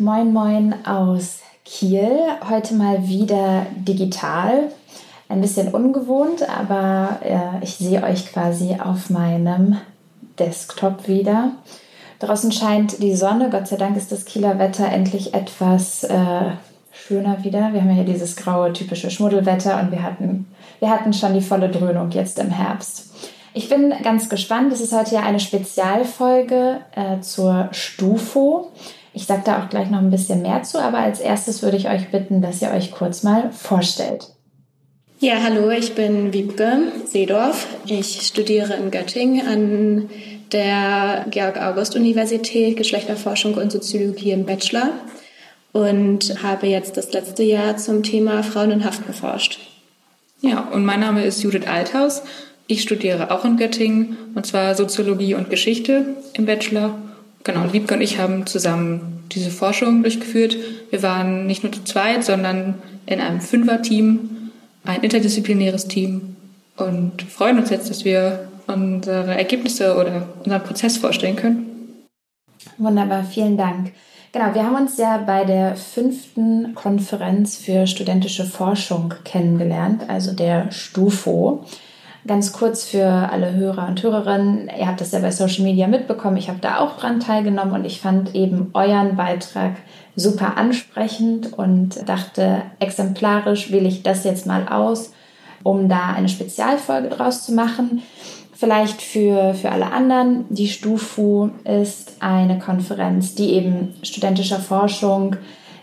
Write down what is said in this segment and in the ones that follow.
Moin moin aus Kiel. Heute mal wieder digital. Ein bisschen ungewohnt, aber äh, ich sehe euch quasi auf meinem Desktop wieder. Draußen scheint die Sonne. Gott sei Dank ist das Kieler Wetter endlich etwas äh, schöner wieder. Wir haben ja hier dieses graue, typische Schmuddelwetter und wir hatten, wir hatten schon die volle Dröhnung jetzt im Herbst. Ich bin ganz gespannt. Es ist heute ja eine Spezialfolge äh, zur Stufo. Ich sage da auch gleich noch ein bisschen mehr zu, aber als erstes würde ich euch bitten, dass ihr euch kurz mal vorstellt. Ja, hallo, ich bin Wiebke Seedorf. Ich studiere in Göttingen an der Georg-August-Universität Geschlechterforschung und Soziologie im Bachelor und habe jetzt das letzte Jahr zum Thema Frauen in Haft geforscht. Ja, und mein Name ist Judith Althaus. Ich studiere auch in Göttingen und zwar Soziologie und Geschichte im Bachelor. Genau, und Wiebke und ich haben zusammen diese Forschung durchgeführt. Wir waren nicht nur zu zweit, sondern in einem Fünfer-Team, ein interdisziplinäres Team und freuen uns jetzt, dass wir unsere Ergebnisse oder unseren Prozess vorstellen können. Wunderbar, vielen Dank. Genau, wir haben uns ja bei der fünften Konferenz für studentische Forschung kennengelernt, also der STUFO. Ganz kurz für alle Hörer und Hörerinnen, ihr habt das ja bei Social Media mitbekommen, ich habe da auch dran teilgenommen und ich fand eben euren Beitrag super ansprechend und dachte, exemplarisch wähle ich das jetzt mal aus, um da eine Spezialfolge draus zu machen. Vielleicht für, für alle anderen, die STUFU ist eine Konferenz, die eben studentischer Forschung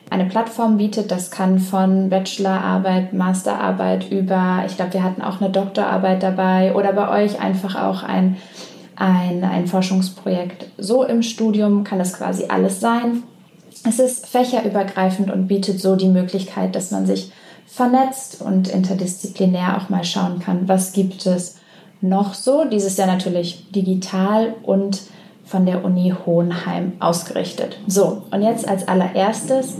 eine Plattform bietet. Das kann von Bachelorarbeit, Masterarbeit über, ich glaube, wir hatten auch eine Doktorarbeit dabei oder bei euch einfach auch ein, ein, ein Forschungsprojekt. So im Studium kann das quasi alles sein. Es ist fächerübergreifend und bietet so die Möglichkeit, dass man sich vernetzt und interdisziplinär auch mal schauen kann, was gibt es noch so. Dieses Jahr natürlich digital und von der Uni Hohenheim ausgerichtet. So, und jetzt als allererstes,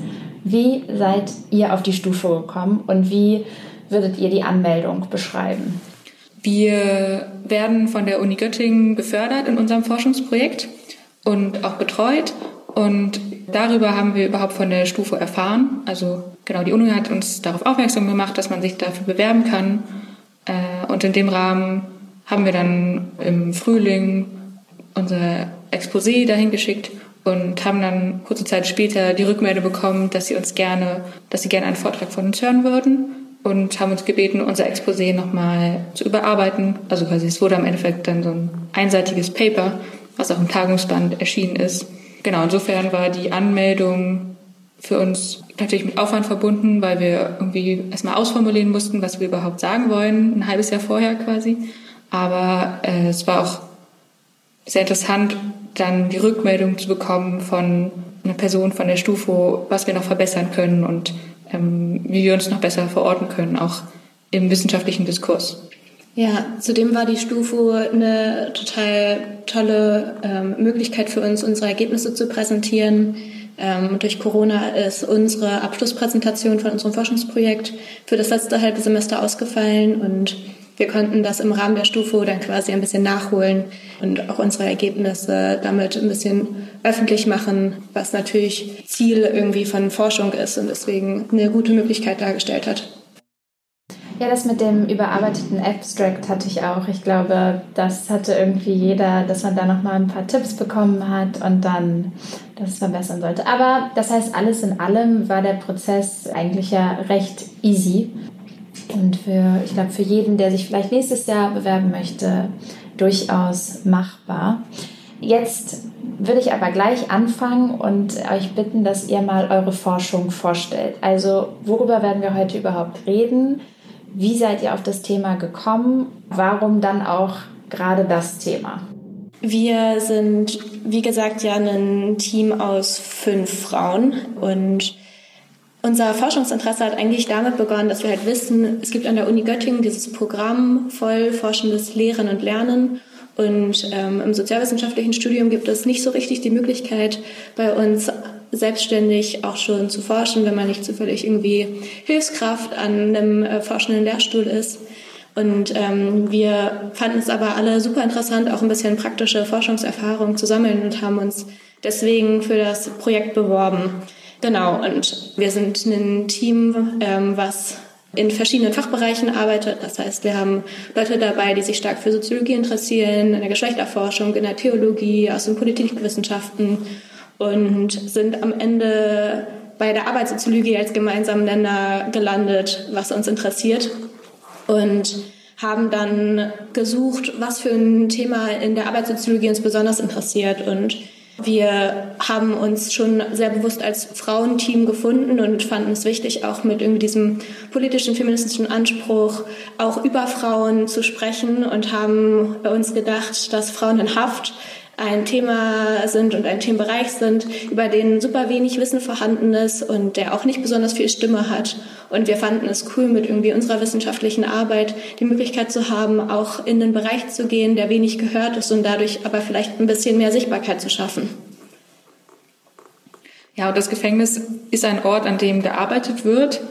wie seid ihr auf die Stufe gekommen und wie würdet ihr die Anmeldung beschreiben? Wir werden von der Uni Göttingen gefördert in unserem Forschungsprojekt und auch betreut. Und darüber haben wir überhaupt von der Stufe erfahren. Also genau, die Uni hat uns darauf aufmerksam gemacht, dass man sich dafür bewerben kann. Äh, und in dem Rahmen haben wir dann im Frühling unser Exposé dahin geschickt und haben dann kurze Zeit später die Rückmeldung bekommen, dass sie uns gerne, dass sie gerne einen Vortrag von uns hören würden und haben uns gebeten, unser Exposé nochmal zu überarbeiten. Also quasi es wurde am Endeffekt dann so ein einseitiges Paper, was auch im Tagungsband erschienen ist. Genau, insofern war die Anmeldung für uns natürlich mit Aufwand verbunden, weil wir irgendwie erstmal ausformulieren mussten, was wir überhaupt sagen wollen, ein halbes Jahr vorher quasi. Aber äh, es war auch sehr interessant, dann die Rückmeldung zu bekommen von einer Person von der Stufo, was wir noch verbessern können und ähm, wie wir uns noch besser verorten können, auch im wissenschaftlichen Diskurs. Ja, zudem war die Stufo eine total tolle ähm, Möglichkeit für uns, unsere Ergebnisse zu präsentieren. Ähm, durch Corona ist unsere Abschlusspräsentation von unserem Forschungsprojekt für das letzte halbe Semester ausgefallen und wir konnten das im Rahmen der Stufe dann quasi ein bisschen nachholen und auch unsere Ergebnisse damit ein bisschen öffentlich machen, was natürlich Ziel irgendwie von Forschung ist und deswegen eine gute Möglichkeit dargestellt hat. Ja, das mit dem überarbeiteten Abstract hatte ich auch. Ich glaube, das hatte irgendwie jeder, dass man da nochmal ein paar Tipps bekommen hat und dann das verbessern sollte. Aber das heißt, alles in allem war der Prozess eigentlich ja recht easy. Und für, ich glaube, für jeden, der sich vielleicht nächstes Jahr bewerben möchte, durchaus machbar. Jetzt würde ich aber gleich anfangen und euch bitten, dass ihr mal eure Forschung vorstellt. Also worüber werden wir heute überhaupt reden? Wie seid ihr auf das Thema gekommen? Warum dann auch gerade das Thema? Wir sind, wie gesagt, ja ein Team aus fünf Frauen und unser Forschungsinteresse hat eigentlich damit begonnen, dass wir halt wissen, es gibt an der Uni Göttingen dieses Programm voll forschendes Lehren und Lernen. Und ähm, im sozialwissenschaftlichen Studium gibt es nicht so richtig die Möglichkeit, bei uns selbstständig auch schon zu forschen, wenn man nicht zufällig irgendwie Hilfskraft an einem äh, forschenden Lehrstuhl ist. Und ähm, wir fanden es aber alle super interessant, auch ein bisschen praktische Forschungserfahrung zu sammeln und haben uns deswegen für das Projekt beworben. Genau, und wir sind ein Team, ähm, was in verschiedenen Fachbereichen arbeitet. Das heißt, wir haben Leute dabei, die sich stark für Soziologie interessieren, in der Geschlechterforschung, in der Theologie, aus den Politikwissenschaften und sind am Ende bei der Arbeitssoziologie als gemeinsamen Nenner gelandet, was uns interessiert. Und haben dann gesucht, was für ein Thema in der Arbeitssoziologie uns besonders interessiert und wir haben uns schon sehr bewusst als Frauenteam gefunden und fanden es wichtig, auch mit irgendwie diesem politischen, feministischen Anspruch auch über Frauen zu sprechen und haben uns gedacht, dass Frauen in Haft ein Thema sind und ein Themenbereich sind, über den super wenig Wissen vorhanden ist und der auch nicht besonders viel Stimme hat. Und wir fanden es cool, mit irgendwie unserer wissenschaftlichen Arbeit die Möglichkeit zu haben, auch in den Bereich zu gehen, der wenig gehört ist und dadurch aber vielleicht ein bisschen mehr Sichtbarkeit zu schaffen. Ja, und das Gefängnis ist ein Ort, an dem gearbeitet wird,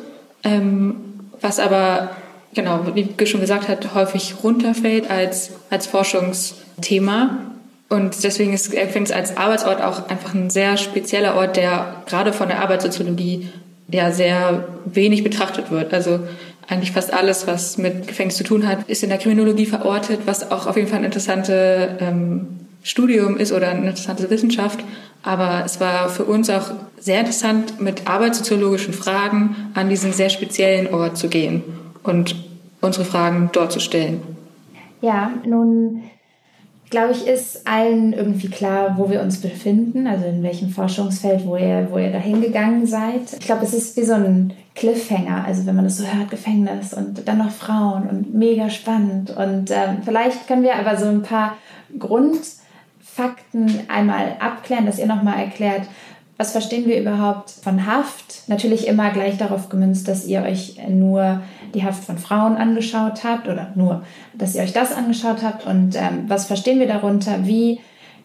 ähm, was aber, genau, wie schon gesagt hat, häufig runterfällt als, als Forschungsthema. Und deswegen ist Gefängnis als Arbeitsort auch einfach ein sehr spezieller Ort, der gerade von der Arbeitssoziologie ja sehr wenig betrachtet wird. Also eigentlich fast alles, was mit Gefängnis zu tun hat, ist in der Kriminologie verortet, was auch auf jeden Fall ein interessantes ähm, Studium ist oder eine interessante Wissenschaft. Aber es war für uns auch sehr interessant, mit arbeitssoziologischen Fragen an diesen sehr speziellen Ort zu gehen und unsere Fragen dort zu stellen. Ja, nun glaube ich, ist allen irgendwie klar, wo wir uns befinden, also in welchem Forschungsfeld, wo ihr, wo ihr da hingegangen seid. Ich glaube, es ist wie so ein Cliffhanger, also wenn man das so hört, Gefängnis und dann noch Frauen und mega spannend. Und ähm, vielleicht können wir aber so ein paar Grundfakten einmal abklären, dass ihr nochmal erklärt, was verstehen wir überhaupt von Haft? Natürlich immer gleich darauf gemünzt, dass ihr euch nur die Haft von Frauen angeschaut habt oder nur, dass ihr euch das angeschaut habt und ähm, was verstehen wir darunter? Wie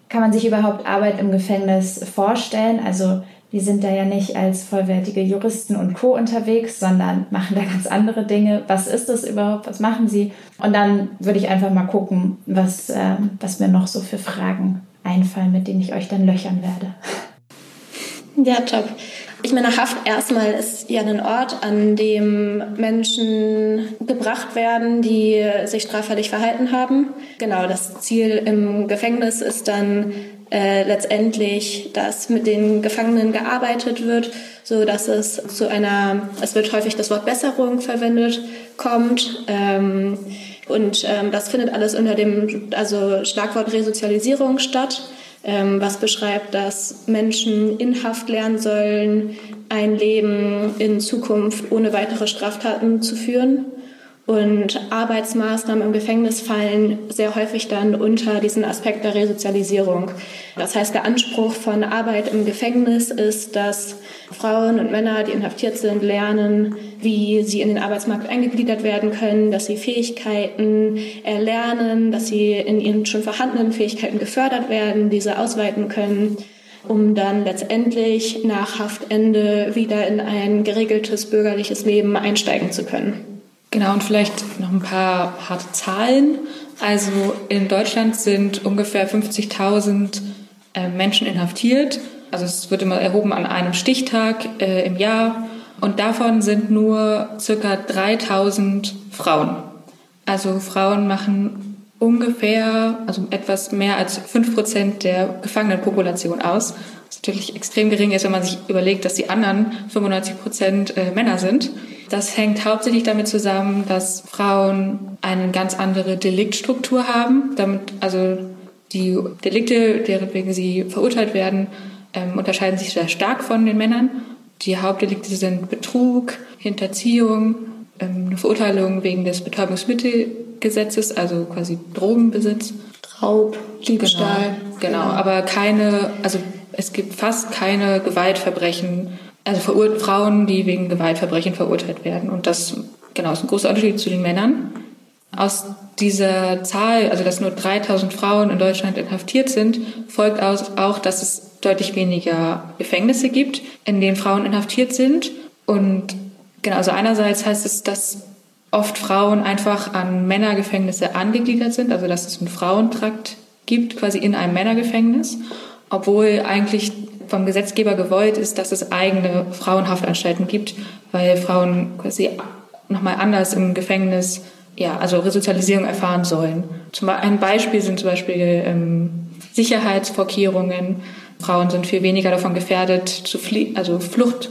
kann man sich überhaupt Arbeit im Gefängnis vorstellen? Also wir sind da ja nicht als vollwertige Juristen und Co. unterwegs, sondern machen da ganz andere Dinge. Was ist das überhaupt? Was machen sie? Und dann würde ich einfach mal gucken, was, äh, was mir noch so für Fragen einfallen, mit denen ich euch dann löchern werde. Ja, top. Ich meine, Haft erstmal ist ja ein Ort, an dem Menschen gebracht werden, die sich straffällig verhalten haben. Genau, das Ziel im Gefängnis ist dann äh, letztendlich, dass mit den Gefangenen gearbeitet wird, so dass es zu einer, es wird häufig das Wort Besserung verwendet, kommt. Ähm, und ähm, das findet alles unter dem also Schlagwort Resozialisierung statt ähm, was beschreibt, dass Menschen in Haft lernen sollen, ein Leben in Zukunft ohne weitere Straftaten zu führen. Und Arbeitsmaßnahmen im Gefängnis fallen sehr häufig dann unter diesen Aspekt der Resozialisierung. Das heißt, der Anspruch von Arbeit im Gefängnis ist, dass Frauen und Männer, die inhaftiert sind, lernen, wie sie in den Arbeitsmarkt eingegliedert werden können, dass sie Fähigkeiten erlernen, dass sie in ihren schon vorhandenen Fähigkeiten gefördert werden, diese ausweiten können um dann letztendlich nach Haftende wieder in ein geregeltes bürgerliches Leben einsteigen zu können. Genau, und vielleicht noch ein paar harte Zahlen. Also in Deutschland sind ungefähr 50.000 äh, Menschen inhaftiert. Also es wird immer erhoben an einem Stichtag äh, im Jahr. Und davon sind nur circa 3000 Frauen. Also Frauen machen ungefähr, also etwas mehr als 5 Prozent der Gefangenenpopulation aus. Natürlich extrem gering ist, wenn man sich überlegt, dass die anderen 95 Prozent äh, Männer sind. Das hängt hauptsächlich damit zusammen, dass Frauen eine ganz andere Deliktstruktur haben. Damit, also die Delikte, deren wegen sie verurteilt werden, ähm, unterscheiden sich sehr stark von den Männern. Die Hauptdelikte sind Betrug, Hinterziehung, ähm, eine Verurteilung wegen des Betäubungsmittelgesetzes, also quasi Drogenbesitz. Raub, Diebstahl. Genau, genau, aber keine, also es gibt fast keine Gewaltverbrechen also Frauen, die wegen Gewaltverbrechen verurteilt werden. Und das genau ist ein großer Unterschied zu den Männern. Aus dieser Zahl, also dass nur 3000 Frauen in Deutschland inhaftiert sind, folgt auch, dass es deutlich weniger Gefängnisse gibt, in denen Frauen inhaftiert sind. Und genau, also einerseits heißt es, dass oft Frauen einfach an Männergefängnisse angegliedert sind, also dass es einen Frauentrakt gibt, quasi in einem Männergefängnis. Obwohl eigentlich vom Gesetzgeber gewollt ist, dass es eigene Frauenhaftanstalten gibt, weil Frauen quasi nochmal anders im Gefängnis, ja, also Resozialisierung erfahren sollen. Zum, ein Beispiel sind zum Beispiel ähm, Sicherheitsvorkehrungen. Frauen sind viel weniger davon gefährdet, zu fliehen, also Flucht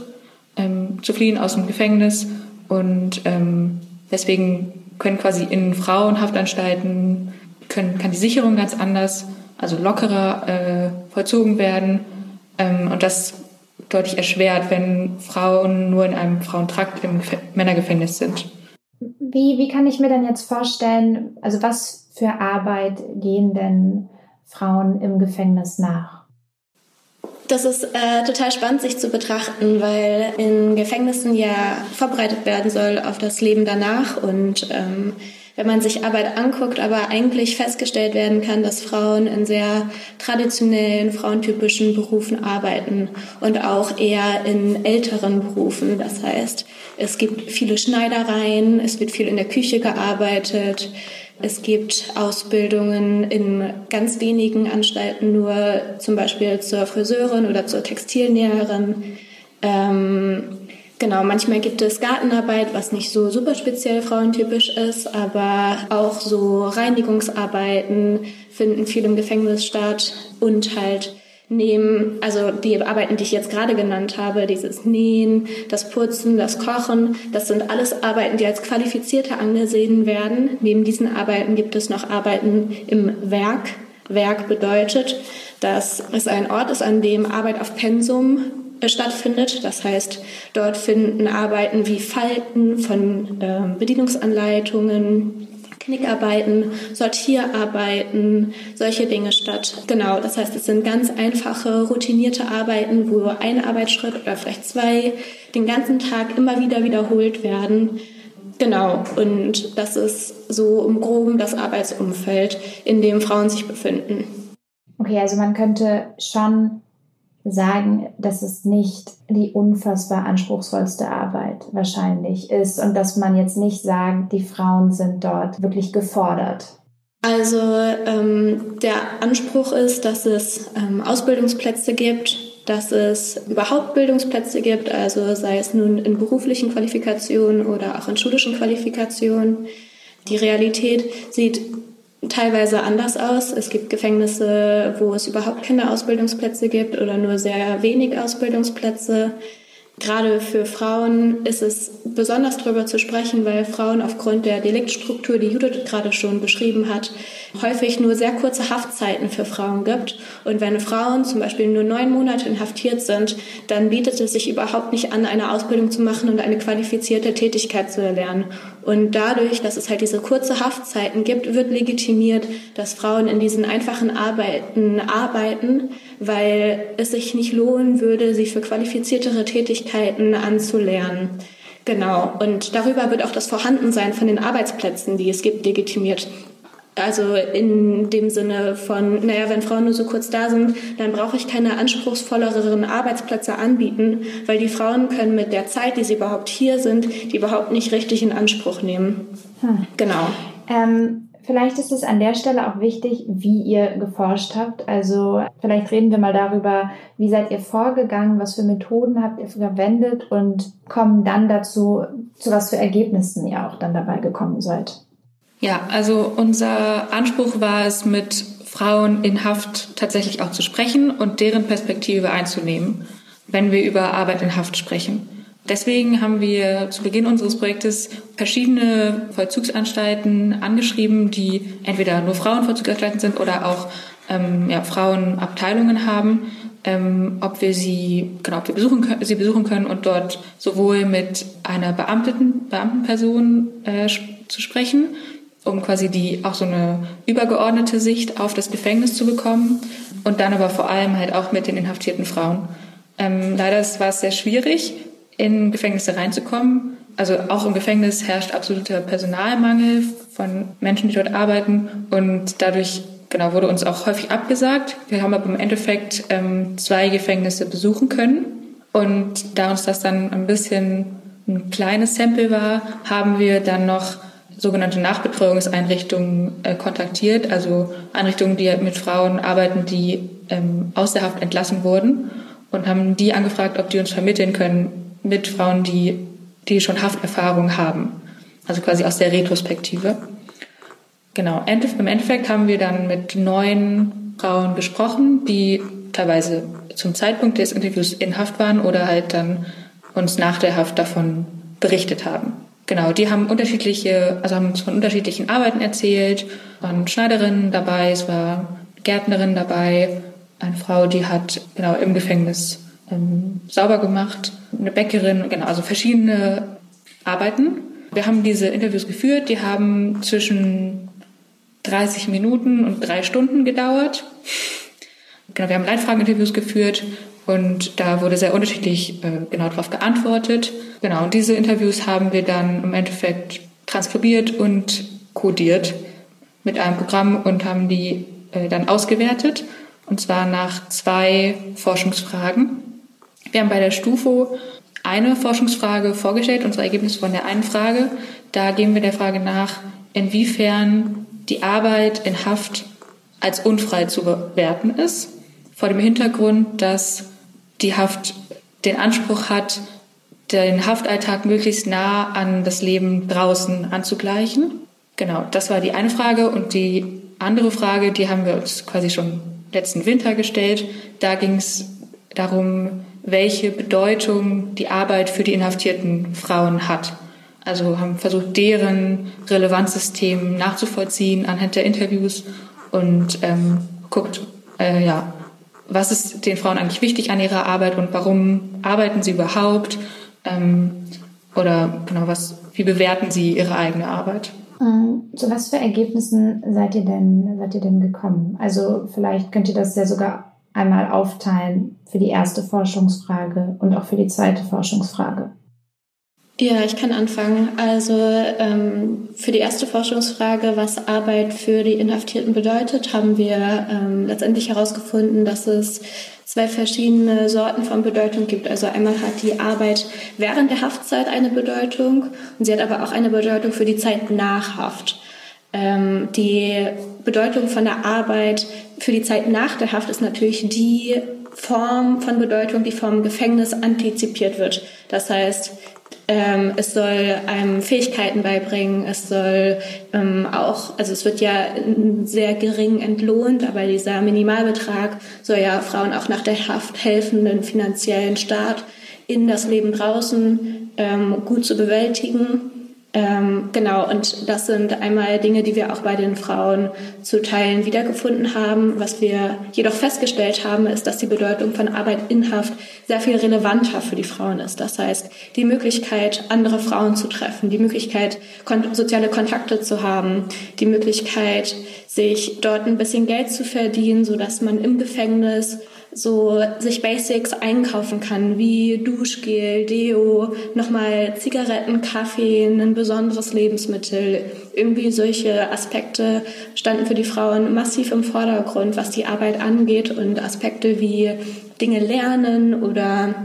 ähm, zu fliehen aus dem Gefängnis und ähm, deswegen können quasi in Frauenhaftanstalten können, kann die Sicherung ganz anders, also lockerer äh, vollzogen werden ähm, und das deutlich erschwert, wenn Frauen nur in einem Frauentrakt im Gef Männergefängnis sind. Wie, wie kann ich mir denn jetzt vorstellen, also was für Arbeit gehen denn Frauen im Gefängnis nach? Das ist äh, total spannend, sich zu betrachten, weil in Gefängnissen ja vorbereitet werden soll auf das Leben danach und ähm, wenn man sich Arbeit anguckt, aber eigentlich festgestellt werden kann, dass Frauen in sehr traditionellen, frauentypischen Berufen arbeiten und auch eher in älteren Berufen. Das heißt, es gibt viele Schneidereien, es wird viel in der Küche gearbeitet, es gibt Ausbildungen in ganz wenigen Anstalten nur, zum Beispiel zur Friseurin oder zur Textilnäherin. Ähm, Genau, manchmal gibt es Gartenarbeit, was nicht so super speziell frauentypisch ist, aber auch so Reinigungsarbeiten finden viel im Gefängnis statt und halt nehmen, also die Arbeiten, die ich jetzt gerade genannt habe, dieses Nähen, das Putzen, das Kochen, das sind alles Arbeiten, die als qualifizierte angesehen werden. Neben diesen Arbeiten gibt es noch Arbeiten im Werk. Werk bedeutet, dass es ein Ort ist, an dem Arbeit auf Pensum stattfindet. Das heißt, dort finden Arbeiten wie Falten von äh, Bedienungsanleitungen, Knickarbeiten, Sortierarbeiten, solche Dinge statt. Genau, das heißt, es sind ganz einfache, routinierte Arbeiten, wo ein Arbeitsschritt oder vielleicht zwei den ganzen Tag immer wieder wiederholt werden. Genau, und das ist so im Groben das Arbeitsumfeld, in dem Frauen sich befinden. Okay, also man könnte schon sagen, dass es nicht die unfassbar anspruchsvollste Arbeit wahrscheinlich ist und dass man jetzt nicht sagt, die Frauen sind dort wirklich gefordert. Also ähm, der Anspruch ist, dass es ähm, Ausbildungsplätze gibt, dass es überhaupt Bildungsplätze gibt, also sei es nun in beruflichen Qualifikationen oder auch in schulischen Qualifikationen. Die Realität sieht teilweise anders aus. Es gibt Gefängnisse, wo es überhaupt keine Ausbildungsplätze gibt oder nur sehr wenig Ausbildungsplätze. Gerade für Frauen ist es besonders darüber zu sprechen, weil Frauen aufgrund der Deliktstruktur, die Judith gerade schon beschrieben hat, häufig nur sehr kurze Haftzeiten für Frauen gibt. Und wenn Frauen zum Beispiel nur neun Monate inhaftiert sind, dann bietet es sich überhaupt nicht an, eine Ausbildung zu machen und eine qualifizierte Tätigkeit zu erlernen. Und dadurch, dass es halt diese kurze Haftzeiten gibt, wird legitimiert, dass Frauen in diesen einfachen Arbeiten arbeiten, weil es sich nicht lohnen würde, sie für qualifiziertere Tätigkeiten anzulernen. Genau. Und darüber wird auch das Vorhandensein von den Arbeitsplätzen, die es gibt, legitimiert. Also in dem Sinne von, naja, wenn Frauen nur so kurz da sind, dann brauche ich keine anspruchsvolleren Arbeitsplätze anbieten, weil die Frauen können mit der Zeit, die sie überhaupt hier sind, die überhaupt nicht richtig in Anspruch nehmen. Hm. Genau. Ähm Vielleicht ist es an der Stelle auch wichtig, wie ihr geforscht habt. Also vielleicht reden wir mal darüber, wie seid ihr vorgegangen, was für Methoden habt ihr verwendet und kommen dann dazu, zu was für Ergebnissen ihr auch dann dabei gekommen seid. Ja, also unser Anspruch war es, mit Frauen in Haft tatsächlich auch zu sprechen und deren Perspektive einzunehmen, wenn wir über Arbeit in Haft sprechen. Deswegen haben wir zu Beginn unseres Projektes verschiedene Vollzugsanstalten angeschrieben, die entweder nur Frauenvollzugsanstalten sind oder auch ähm, ja, Frauenabteilungen haben, ähm, ob wir sie genau, ob wir besuchen können, sie besuchen können und dort sowohl mit einer Beamteten, Beamtenperson äh, zu sprechen, um quasi die auch so eine übergeordnete Sicht auf das Gefängnis zu bekommen und dann aber vor allem halt auch mit den inhaftierten Frauen. Ähm, leider war es sehr schwierig, in Gefängnisse reinzukommen. Also auch im Gefängnis herrscht absoluter Personalmangel von Menschen, die dort arbeiten und dadurch genau wurde uns auch häufig abgesagt. Wir haben aber im Endeffekt ähm, zwei Gefängnisse besuchen können und da uns das dann ein bisschen ein kleines Sample war, haben wir dann noch sogenannte Nachbetreuungseinrichtungen äh, kontaktiert, also Einrichtungen, die mit Frauen arbeiten, die ähm, aus der Haft entlassen wurden und haben die angefragt, ob die uns vermitteln können mit Frauen, die, die schon Hafterfahrung haben. Also quasi aus der Retrospektive. Genau, im Endeffekt haben wir dann mit neun Frauen gesprochen, die teilweise zum Zeitpunkt des Interviews in Haft waren oder halt dann uns nach der Haft davon berichtet haben. Genau, die haben unterschiedliche, also haben uns von unterschiedlichen Arbeiten erzählt, waren Schneiderinnen dabei, es war Gärtnerin dabei, eine Frau, die hat genau im Gefängnis ähm, sauber gemacht, eine Bäckerin, genau, also verschiedene Arbeiten. Wir haben diese Interviews geführt, die haben zwischen 30 Minuten und drei Stunden gedauert. Genau, wir haben Leitfrageninterviews geführt und da wurde sehr unterschiedlich äh, genau darauf geantwortet. Genau, und diese Interviews haben wir dann im Endeffekt transkribiert und codiert mit einem Programm und haben die äh, dann ausgewertet. Und zwar nach zwei Forschungsfragen. Wir haben bei der Stufo eine Forschungsfrage vorgestellt, unsere Ergebnisse von der einen Frage. Da gehen wir der Frage nach, inwiefern die Arbeit in Haft als unfrei zu bewerten ist, vor dem Hintergrund, dass die Haft den Anspruch hat, den Haftalltag möglichst nah an das Leben draußen anzugleichen. Genau, das war die eine Frage. Und die andere Frage, die haben wir uns quasi schon letzten Winter gestellt. Da ging es darum, welche Bedeutung die Arbeit für die inhaftierten Frauen hat. Also haben versucht, deren Relevanzsystem nachzuvollziehen anhand der Interviews und ähm, guckt, äh, ja, was ist den Frauen eigentlich wichtig an ihrer Arbeit und warum arbeiten sie überhaupt? Ähm, oder genau, was, wie bewerten sie ihre eigene Arbeit? Ähm, zu was für Ergebnissen seid ihr denn, seid ihr denn gekommen? Also vielleicht könnt ihr das ja sogar einmal aufteilen für die erste Forschungsfrage und auch für die zweite Forschungsfrage. Ja, ich kann anfangen. Also ähm, für die erste Forschungsfrage, was Arbeit für die Inhaftierten bedeutet, haben wir ähm, letztendlich herausgefunden, dass es zwei verschiedene Sorten von Bedeutung gibt. Also einmal hat die Arbeit während der Haftzeit eine Bedeutung und sie hat aber auch eine Bedeutung für die Zeit nach Haft. Ähm, die Bedeutung von der Arbeit für die Zeit nach der Haft ist natürlich die Form von Bedeutung, die vom Gefängnis antizipiert wird. Das heißt, ähm, es soll einem Fähigkeiten beibringen. Es soll ähm, auch, also es wird ja sehr gering entlohnt, aber dieser Minimalbetrag soll ja Frauen auch nach der Haft helfen, den finanziellen Start in das Leben draußen ähm, gut zu bewältigen. Ähm, genau, und das sind einmal Dinge, die wir auch bei den Frauen zu Teilen wiedergefunden haben. Was wir jedoch festgestellt haben, ist, dass die Bedeutung von Arbeit in Haft sehr viel relevanter für die Frauen ist. Das heißt, die Möglichkeit, andere Frauen zu treffen, die Möglichkeit, soziale Kontakte zu haben, die Möglichkeit, sich dort ein bisschen Geld zu verdienen, so dass man im Gefängnis so sich Basics einkaufen kann, wie Duschgel, Deo, nochmal Zigaretten, Kaffee, ein besonderes Lebensmittel. Irgendwie solche Aspekte standen für die Frauen massiv im Vordergrund, was die Arbeit angeht und Aspekte wie Dinge lernen oder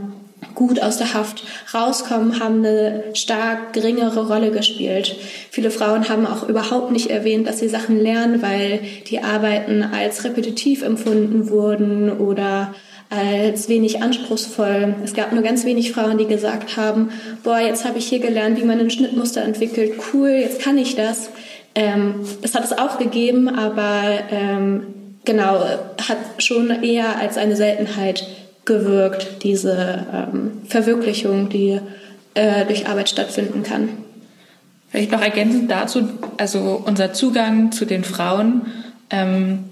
gut aus der Haft rauskommen, haben eine stark geringere Rolle gespielt. Viele Frauen haben auch überhaupt nicht erwähnt, dass sie Sachen lernen, weil die Arbeiten als repetitiv empfunden wurden oder als wenig anspruchsvoll. Es gab nur ganz wenig Frauen, die gesagt haben, boah, jetzt habe ich hier gelernt, wie man ein Schnittmuster entwickelt. Cool, jetzt kann ich das. Ähm, das hat es auch gegeben, aber ähm, genau, hat schon eher als eine Seltenheit gewirkt, diese ähm, Verwirklichung, die äh, durch Arbeit stattfinden kann. Vielleicht noch ergänzend dazu, also unser Zugang zu den Frauen ähm,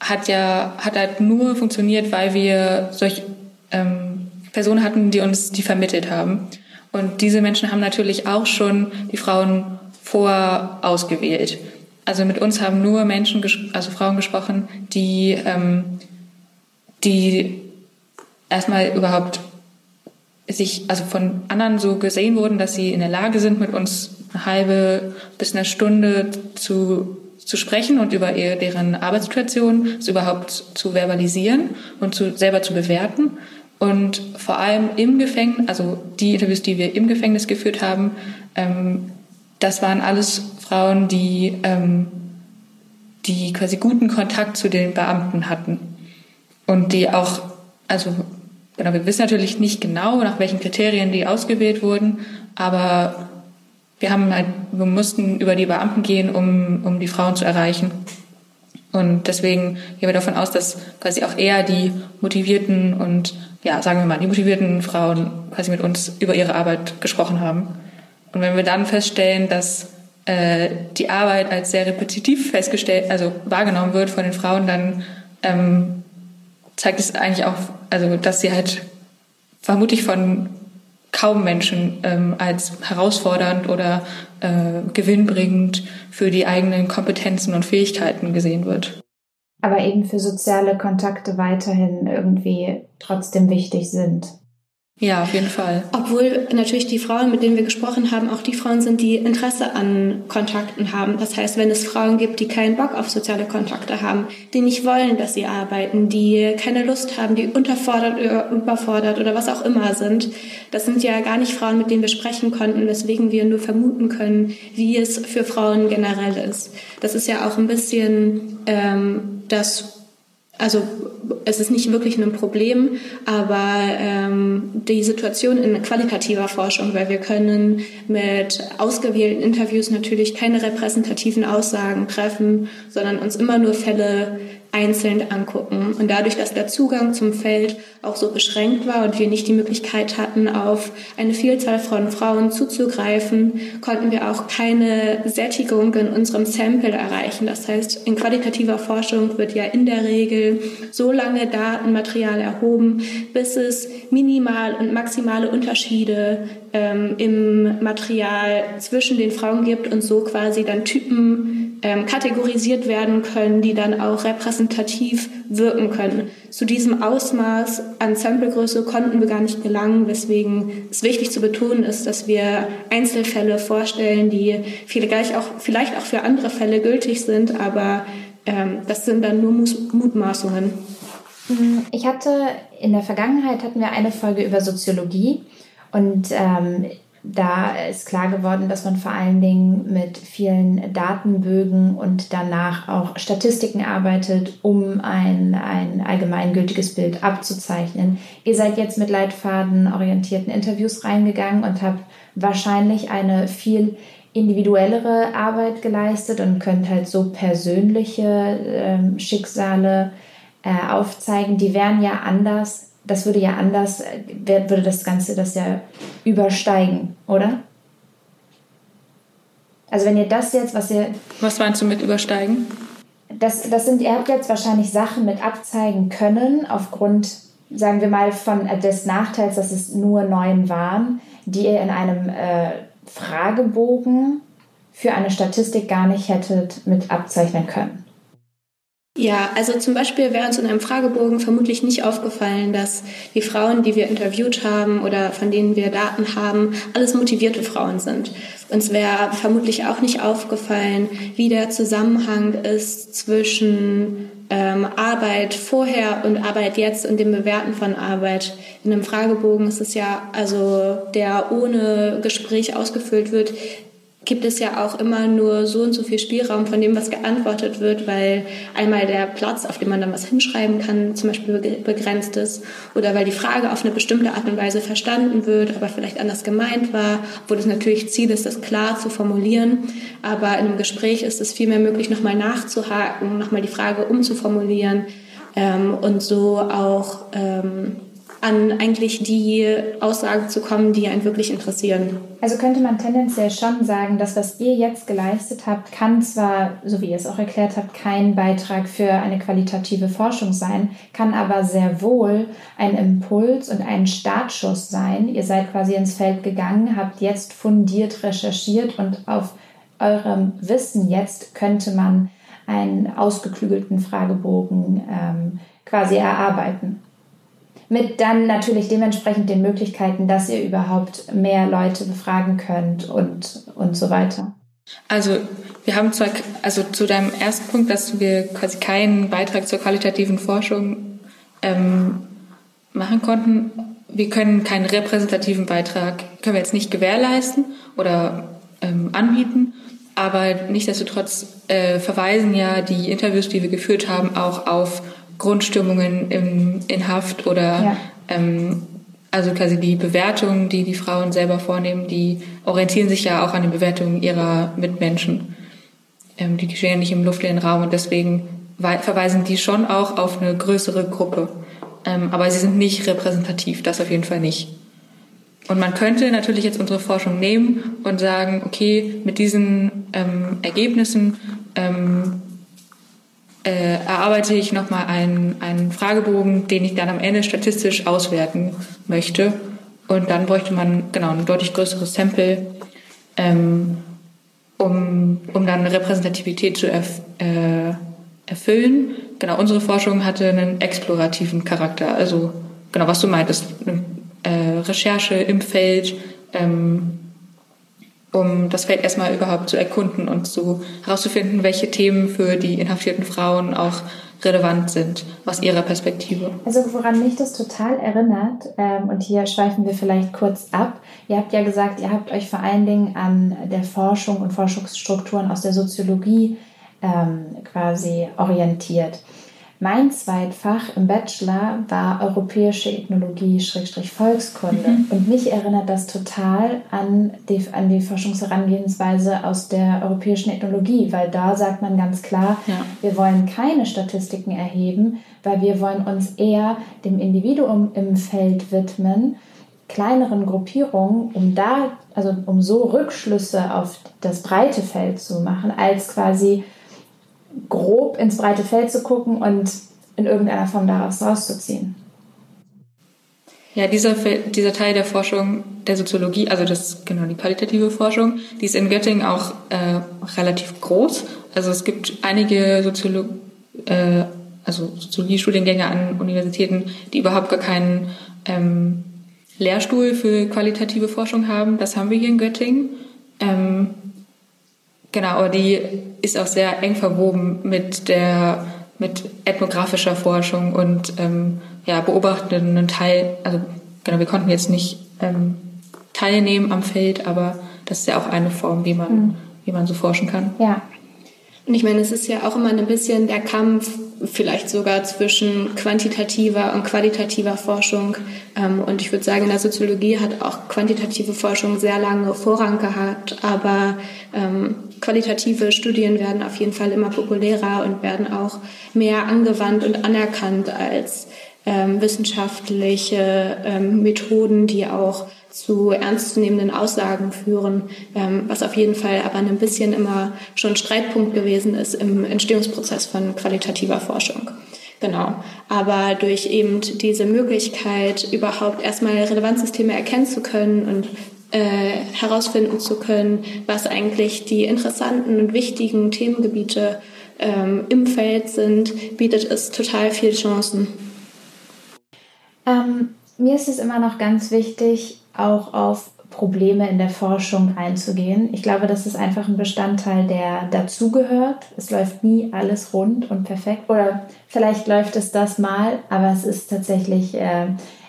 hat ja hat halt nur funktioniert, weil wir solche ähm, Personen hatten, die uns die vermittelt haben. Und diese Menschen haben natürlich auch schon die Frauen vorausgewählt. Also mit uns haben nur Menschen, also Frauen gesprochen, die, ähm, die erstmal überhaupt sich, also von anderen so gesehen wurden, dass sie in der Lage sind, mit uns eine halbe bis eine Stunde zu, zu sprechen und über ihr, deren Arbeitssituation es überhaupt zu verbalisieren und zu, selber zu bewerten. Und vor allem im Gefängnis, also die Interviews, die wir im Gefängnis geführt haben, ähm, das waren alles Frauen, die, ähm, die quasi guten Kontakt zu den Beamten hatten und die auch, also genau, wir wissen natürlich nicht genau, nach welchen Kriterien die ausgewählt wurden, aber wir haben halt, wir mussten über die Beamten gehen, um, um die Frauen zu erreichen. Und deswegen gehen wir davon aus, dass quasi auch eher die motivierten und, ja, sagen wir mal, die motivierten Frauen quasi mit uns über ihre Arbeit gesprochen haben. Und wenn wir dann feststellen, dass äh, die Arbeit als sehr repetitiv festgestellt, also wahrgenommen wird von den Frauen, dann ähm, zeigt es eigentlich auch, also dass sie halt vermutlich von kaum Menschen ähm, als herausfordernd oder äh, gewinnbringend für die eigenen Kompetenzen und Fähigkeiten gesehen wird. Aber eben für soziale Kontakte weiterhin irgendwie trotzdem wichtig sind. Ja, auf jeden Fall. Obwohl natürlich die Frauen, mit denen wir gesprochen haben, auch die Frauen sind, die Interesse an Kontakten haben. Das heißt, wenn es Frauen gibt, die keinen Bock auf soziale Kontakte haben, die nicht wollen, dass sie arbeiten, die keine Lust haben, die unterfordert oder überfordert oder was auch immer sind, das sind ja gar nicht Frauen, mit denen wir sprechen konnten, weswegen wir nur vermuten können, wie es für Frauen generell ist. Das ist ja auch ein bisschen ähm, das also es ist nicht wirklich ein Problem, aber ähm, die Situation in qualitativer Forschung, weil wir können mit ausgewählten Interviews natürlich keine repräsentativen Aussagen treffen, sondern uns immer nur Fälle einzeln angucken. Und dadurch, dass der Zugang zum Feld auch so beschränkt war und wir nicht die Möglichkeit hatten, auf eine Vielzahl von Frauen zuzugreifen, konnten wir auch keine Sättigung in unserem Sample erreichen. Das heißt, in qualitativer Forschung wird ja in der Regel so lange Datenmaterial erhoben, bis es minimal und maximale Unterschiede ähm, im Material zwischen den Frauen gibt und so quasi dann Typen ähm, kategorisiert werden können, die dann auch repräsentativ wirken können. Zu diesem Ausmaß an Samplegröße konnten wir gar nicht gelangen, weswegen es wichtig zu betonen ist, dass wir Einzelfälle vorstellen, die vielleicht auch, vielleicht auch für andere Fälle gültig sind, aber ähm, das sind dann nur Mutmaßungen. Ich hatte in der Vergangenheit hatten wir eine Folge über Soziologie und ähm, da ist klar geworden, dass man vor allen Dingen mit vielen Datenbögen und danach auch Statistiken arbeitet, um ein, ein allgemeingültiges Bild abzuzeichnen. Ihr seid jetzt mit leitfadenorientierten Interviews reingegangen und habt wahrscheinlich eine viel individuellere Arbeit geleistet und könnt halt so persönliche äh, Schicksale äh, aufzeigen. Die wären ja anders das würde ja anders, würde das Ganze das ja übersteigen, oder? Also wenn ihr das jetzt, was ihr... Was meinst du mit übersteigen? Das, das sind, ihr habt jetzt wahrscheinlich Sachen mit abzeigen können, aufgrund, sagen wir mal, von äh, des Nachteils, dass es nur neun waren, die ihr in einem äh, Fragebogen für eine Statistik gar nicht hättet mit abzeichnen können. Ja, also zum Beispiel wäre uns in einem Fragebogen vermutlich nicht aufgefallen, dass die Frauen, die wir interviewt haben oder von denen wir Daten haben, alles motivierte Frauen sind. Uns wäre vermutlich auch nicht aufgefallen, wie der Zusammenhang ist zwischen ähm, Arbeit vorher und Arbeit jetzt und dem Bewerten von Arbeit. In einem Fragebogen ist es ja, also der ohne Gespräch ausgefüllt wird, gibt es ja auch immer nur so und so viel Spielraum von dem, was geantwortet wird, weil einmal der Platz, auf dem man dann was hinschreiben kann, zum Beispiel begrenzt ist oder weil die Frage auf eine bestimmte Art und Weise verstanden wird, aber vielleicht anders gemeint war, wo das natürlich Ziel ist, das klar zu formulieren. Aber in einem Gespräch ist es vielmehr möglich, nochmal nachzuhaken, nochmal die Frage umzuformulieren ähm, und so auch ähm, an eigentlich die Aussagen zu kommen, die einen wirklich interessieren. Also könnte man tendenziell schon sagen, dass was ihr jetzt geleistet habt, kann zwar, so wie ihr es auch erklärt habt, kein Beitrag für eine qualitative Forschung sein, kann aber sehr wohl ein Impuls und ein Startschuss sein. Ihr seid quasi ins Feld gegangen, habt jetzt fundiert recherchiert und auf eurem Wissen jetzt könnte man einen ausgeklügelten Fragebogen ähm, quasi erarbeiten mit dann natürlich dementsprechend den Möglichkeiten, dass ihr überhaupt mehr Leute befragen könnt und, und so weiter. Also wir haben zwar, also zu deinem ersten Punkt, dass wir quasi keinen Beitrag zur qualitativen Forschung ähm, machen konnten. Wir können keinen repräsentativen Beitrag, können wir jetzt nicht gewährleisten oder ähm, anbieten, aber nichtsdestotrotz äh, verweisen ja die Interviews, die wir geführt haben, auch auf Grundstimmungen im, in Haft oder ja. ähm, also quasi die Bewertungen, die die Frauen selber vornehmen, die orientieren sich ja auch an den Bewertungen ihrer Mitmenschen. Ähm, die geschehen ja nicht im luftleeren Raum und deswegen verweisen die schon auch auf eine größere Gruppe. Ähm, aber sie sind nicht repräsentativ, das auf jeden Fall nicht. Und man könnte natürlich jetzt unsere Forschung nehmen und sagen, okay, mit diesen ähm, Ergebnissen ähm, äh, erarbeite ich nochmal einen, einen Fragebogen, den ich dann am Ende statistisch auswerten möchte. Und dann bräuchte man genau ein deutlich größeres Sample, ähm, um, um dann eine Repräsentativität zu erf äh, erfüllen. Genau, unsere Forschung hatte einen explorativen Charakter. Also genau, was du meintest, eine äh, Recherche im Feld, ähm, um das Feld erstmal überhaupt zu erkunden und zu herauszufinden, welche Themen für die inhaftierten Frauen auch relevant sind aus ihrer Perspektive. Also woran mich das total erinnert, ähm, und hier schweifen wir vielleicht kurz ab, ihr habt ja gesagt, ihr habt euch vor allen Dingen an der Forschung und Forschungsstrukturen aus der Soziologie ähm, quasi orientiert. Mein Zweitfach im Bachelor war Europäische Ethnologie Volkskunde. Mhm. Und mich erinnert das total an die, an die Forschungsherangehensweise aus der europäischen Ethnologie, weil da sagt man ganz klar, ja. wir wollen keine Statistiken erheben, weil wir wollen uns eher dem Individuum im Feld widmen, kleineren Gruppierungen, um da, also um so Rückschlüsse auf das breite Feld zu machen, als quasi grob ins breite Feld zu gucken und in irgendeiner Form daraus rauszuziehen. Ja, dieser, dieser Teil der Forschung der Soziologie, also das genau die qualitative Forschung, die ist in Göttingen auch äh, relativ groß. Also es gibt einige Soziolo äh, also Soziologie-Studiengänge an Universitäten, die überhaupt gar keinen ähm, Lehrstuhl für qualitative Forschung haben. Das haben wir hier in Göttingen. Ähm, Genau, aber die ist auch sehr eng verwoben mit der mit ethnografischer Forschung und ähm, ja, beobachtenden Teil. Also genau, wir konnten jetzt nicht ähm, teilnehmen am Feld, aber das ist ja auch eine Form, wie man, mhm. wie man so forschen kann. Ja, und ich meine, es ist ja auch immer ein bisschen der Kampf, vielleicht sogar zwischen quantitativer und qualitativer Forschung. Ähm, und ich würde sagen, in der Soziologie hat auch quantitative Forschung sehr lange Vorrang gehabt, aber ähm, qualitative Studien werden auf jeden Fall immer populärer und werden auch mehr angewandt und anerkannt als ähm, wissenschaftliche Methoden, die auch zu ernstzunehmenden Aussagen führen, ähm, was auf jeden Fall aber ein bisschen immer schon Streitpunkt gewesen ist im Entstehungsprozess von qualitativer Forschung. Genau. Aber durch eben diese Möglichkeit, überhaupt erstmal Relevanzsysteme erkennen zu können und äh, herausfinden zu können, was eigentlich die interessanten und wichtigen Themengebiete ähm, im Feld sind, bietet es total viele Chancen. Ähm, mir ist es immer noch ganz wichtig, auch auf Probleme in der Forschung einzugehen. Ich glaube, das ist einfach ein Bestandteil, der dazugehört. Es läuft nie alles rund und perfekt. Oder vielleicht läuft es das mal, aber es ist tatsächlich äh,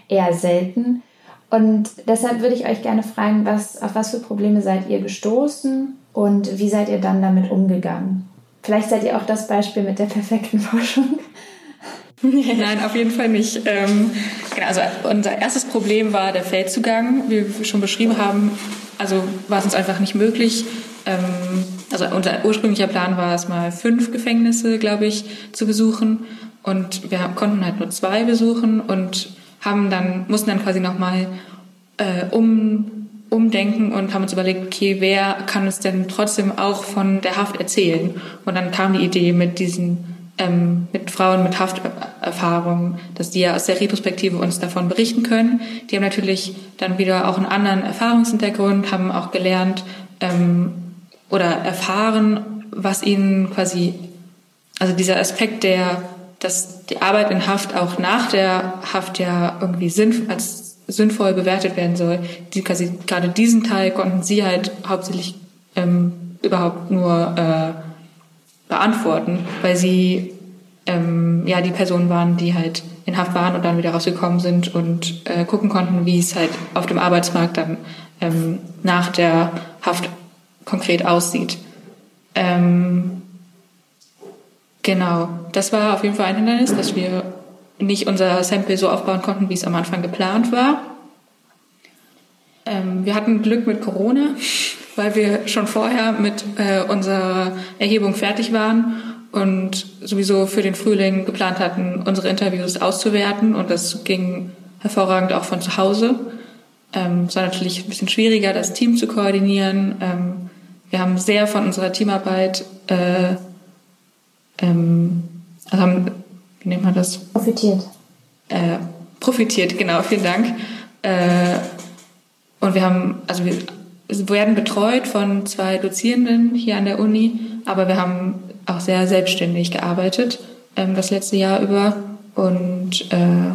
eher selten. Und deshalb würde ich euch gerne fragen, was, auf was für Probleme seid ihr gestoßen und wie seid ihr dann damit umgegangen? Vielleicht seid ihr auch das Beispiel mit der perfekten Forschung. Nein, auf jeden Fall nicht. Ähm, genau, also unser erstes Problem war der Feldzugang. Wie wir schon beschrieben haben, also war es uns einfach nicht möglich. Ähm, also unser ursprünglicher Plan war es mal fünf Gefängnisse, glaube ich, zu besuchen. Und wir konnten halt nur zwei besuchen und haben dann, mussten dann quasi nochmal äh, um, umdenken und haben uns überlegt, okay, wer kann uns denn trotzdem auch von der Haft erzählen? Und dann kam die Idee mit diesen ähm, mit Frauen mit Hafterfahrung, dass die ja aus der Retrospektive uns davon berichten können. Die haben natürlich dann wieder auch einen anderen Erfahrungshintergrund, haben auch gelernt ähm, oder erfahren, was ihnen quasi, also dieser Aspekt der, dass die Arbeit in Haft auch nach der Haft ja irgendwie sinnvoll, als sinnvoll bewertet werden soll, die quasi gerade diesen Teil konnten sie halt hauptsächlich ähm, überhaupt nur äh, beantworten, weil sie ähm, ja die Personen waren, die halt in Haft waren und dann wieder rausgekommen sind und äh, gucken konnten, wie es halt auf dem Arbeitsmarkt dann ähm, nach der Haft konkret aussieht. Ähm, Genau, das war auf jeden Fall ein Hindernis, dass wir nicht unser Sample so aufbauen konnten, wie es am Anfang geplant war. Ähm, wir hatten Glück mit Corona, weil wir schon vorher mit äh, unserer Erhebung fertig waren und sowieso für den Frühling geplant hatten, unsere Interviews auszuwerten. Und das ging hervorragend auch von zu Hause. Ähm, es war natürlich ein bisschen schwieriger, das Team zu koordinieren. Ähm, wir haben sehr von unserer Teamarbeit, äh, ähm, also haben, wie nennt man das? Profitiert. Äh, profitiert, genau, vielen Dank. Äh, und wir haben, also wir werden betreut von zwei Dozierenden hier an der Uni, aber wir haben auch sehr selbstständig gearbeitet ähm, das letzte Jahr über und äh,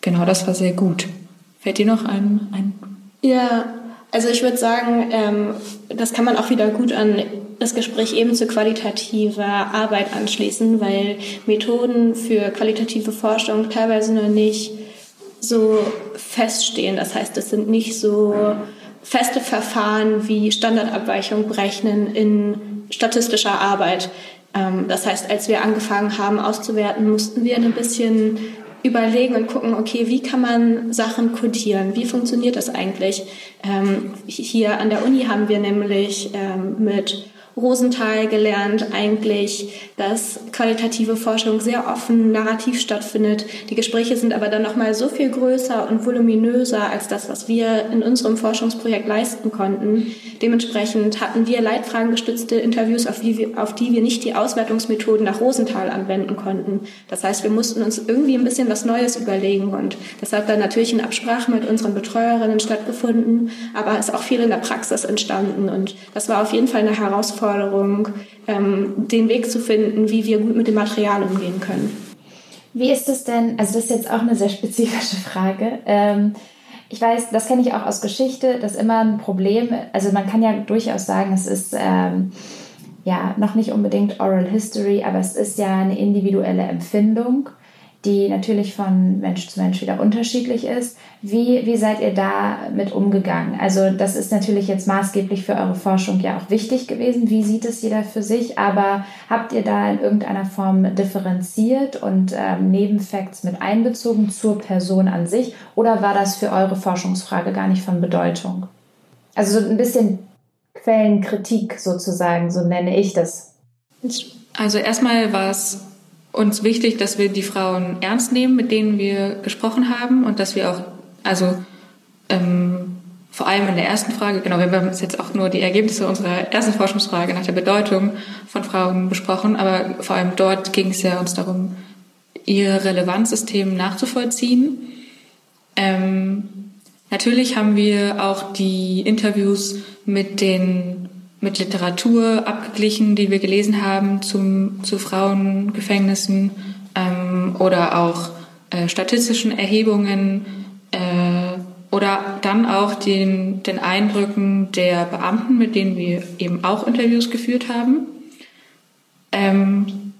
genau, das war sehr gut. Fällt dir noch ein? ein ja, also ich würde sagen, ähm, das kann man auch wieder gut an das Gespräch eben zu qualitativer Arbeit anschließen, weil Methoden für qualitative Forschung teilweise noch nicht so feststehen. Das heißt, es sind nicht so feste Verfahren wie Standardabweichung berechnen in statistischer Arbeit. Ähm, das heißt, als wir angefangen haben auszuwerten, mussten wir ein bisschen überlegen und gucken, okay, wie kann man Sachen codieren? Wie funktioniert das eigentlich? Ähm, hier an der Uni haben wir nämlich ähm, mit Rosenthal gelernt eigentlich, dass qualitative Forschung sehr offen, narrativ stattfindet. Die Gespräche sind aber dann nochmal so viel größer und voluminöser als das, was wir in unserem Forschungsprojekt leisten konnten. Dementsprechend hatten wir leitfragengestützte Interviews, auf die, wir, auf die wir nicht die Auswertungsmethoden nach Rosenthal anwenden konnten. Das heißt, wir mussten uns irgendwie ein bisschen was Neues überlegen und das hat dann natürlich in Absprache mit unseren Betreuerinnen stattgefunden, aber es ist auch viel in der Praxis entstanden und das war auf jeden Fall eine Herausforderung Herausforderung, ähm, den Weg zu finden, wie wir gut mit dem Material umgehen können. Wie ist es denn, also das ist jetzt auch eine sehr spezifische Frage. Ähm, ich weiß, das kenne ich auch aus Geschichte, dass immer ein Problem, also man kann ja durchaus sagen, es ist ähm, ja noch nicht unbedingt Oral History, aber es ist ja eine individuelle Empfindung die natürlich von Mensch zu Mensch wieder unterschiedlich ist. Wie, wie seid ihr da mit umgegangen? Also das ist natürlich jetzt maßgeblich für eure Forschung ja auch wichtig gewesen. Wie sieht es jeder für sich? Aber habt ihr da in irgendeiner Form differenziert und ähm, Nebenfacts mit einbezogen zur Person an sich? Oder war das für eure Forschungsfrage gar nicht von Bedeutung? Also so ein bisschen Quellenkritik sozusagen, so nenne ich das. Also erstmal war es uns wichtig, dass wir die Frauen ernst nehmen, mit denen wir gesprochen haben und dass wir auch, also ähm, vor allem in der ersten Frage, genau, wir haben jetzt auch nur die Ergebnisse unserer ersten Forschungsfrage nach der Bedeutung von Frauen besprochen, aber vor allem dort ging es ja uns darum, ihr Relevanzsystem nachzuvollziehen. Ähm, natürlich haben wir auch die Interviews mit den mit Literatur abgeglichen, die wir gelesen haben zum, zu Frauengefängnissen ähm, oder auch äh, statistischen Erhebungen äh, oder dann auch den, den Eindrücken der Beamten, mit denen wir eben auch Interviews geführt haben. Ähm,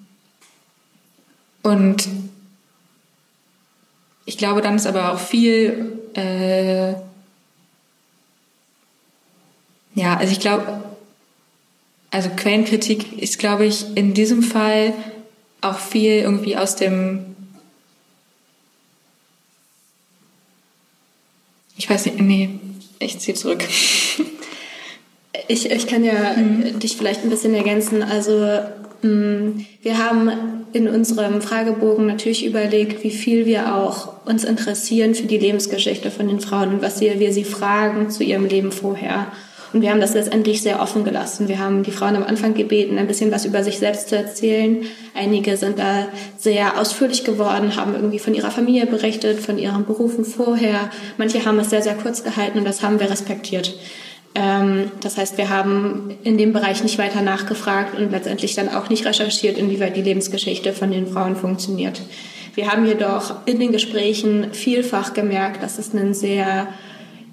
und ich glaube, dann ist aber auch viel, äh, ja, also ich glaube, also Quellenkritik ist, glaube ich, in diesem Fall auch viel irgendwie aus dem, ich weiß nicht, nee, ich ziehe zurück. Ich, ich kann ja mhm. dich vielleicht ein bisschen ergänzen. Also mm, wir haben in unserem Fragebogen natürlich überlegt, wie viel wir auch uns interessieren für die Lebensgeschichte von den Frauen und was wir, wir sie fragen zu ihrem Leben vorher. Und wir haben das letztendlich sehr offen gelassen. Wir haben die Frauen am Anfang gebeten, ein bisschen was über sich selbst zu erzählen. Einige sind da sehr ausführlich geworden, haben irgendwie von ihrer Familie berichtet, von ihren Berufen vorher. Manche haben es sehr, sehr kurz gehalten und das haben wir respektiert. Ähm, das heißt, wir haben in dem Bereich nicht weiter nachgefragt und letztendlich dann auch nicht recherchiert, inwieweit die Lebensgeschichte von den Frauen funktioniert. Wir haben jedoch in den Gesprächen vielfach gemerkt, dass es einen sehr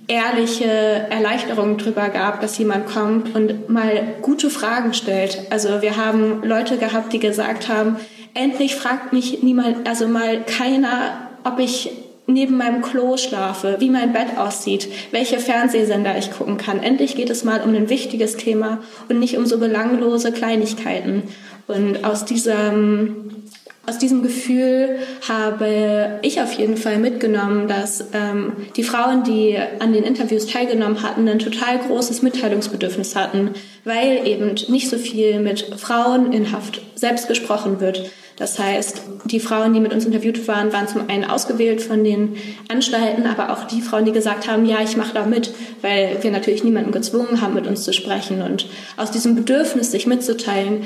ehrliche Erleichterung drüber gab, dass jemand kommt und mal gute Fragen stellt. Also wir haben Leute gehabt, die gesagt haben, endlich fragt mich niemand, also mal keiner, ob ich neben meinem Klo schlafe, wie mein Bett aussieht, welche Fernsehsender ich gucken kann. Endlich geht es mal um ein wichtiges Thema und nicht um so belanglose Kleinigkeiten. Und aus diesem aus diesem Gefühl habe ich auf jeden Fall mitgenommen, dass ähm, die Frauen, die an den Interviews teilgenommen hatten, ein total großes Mitteilungsbedürfnis hatten, weil eben nicht so viel mit Frauen in Haft selbst gesprochen wird. Das heißt, die Frauen, die mit uns interviewt waren, waren zum einen ausgewählt von den Anstalten, aber auch die Frauen, die gesagt haben, ja, ich mache da mit, weil wir natürlich niemanden gezwungen haben, mit uns zu sprechen. Und aus diesem Bedürfnis, sich mitzuteilen,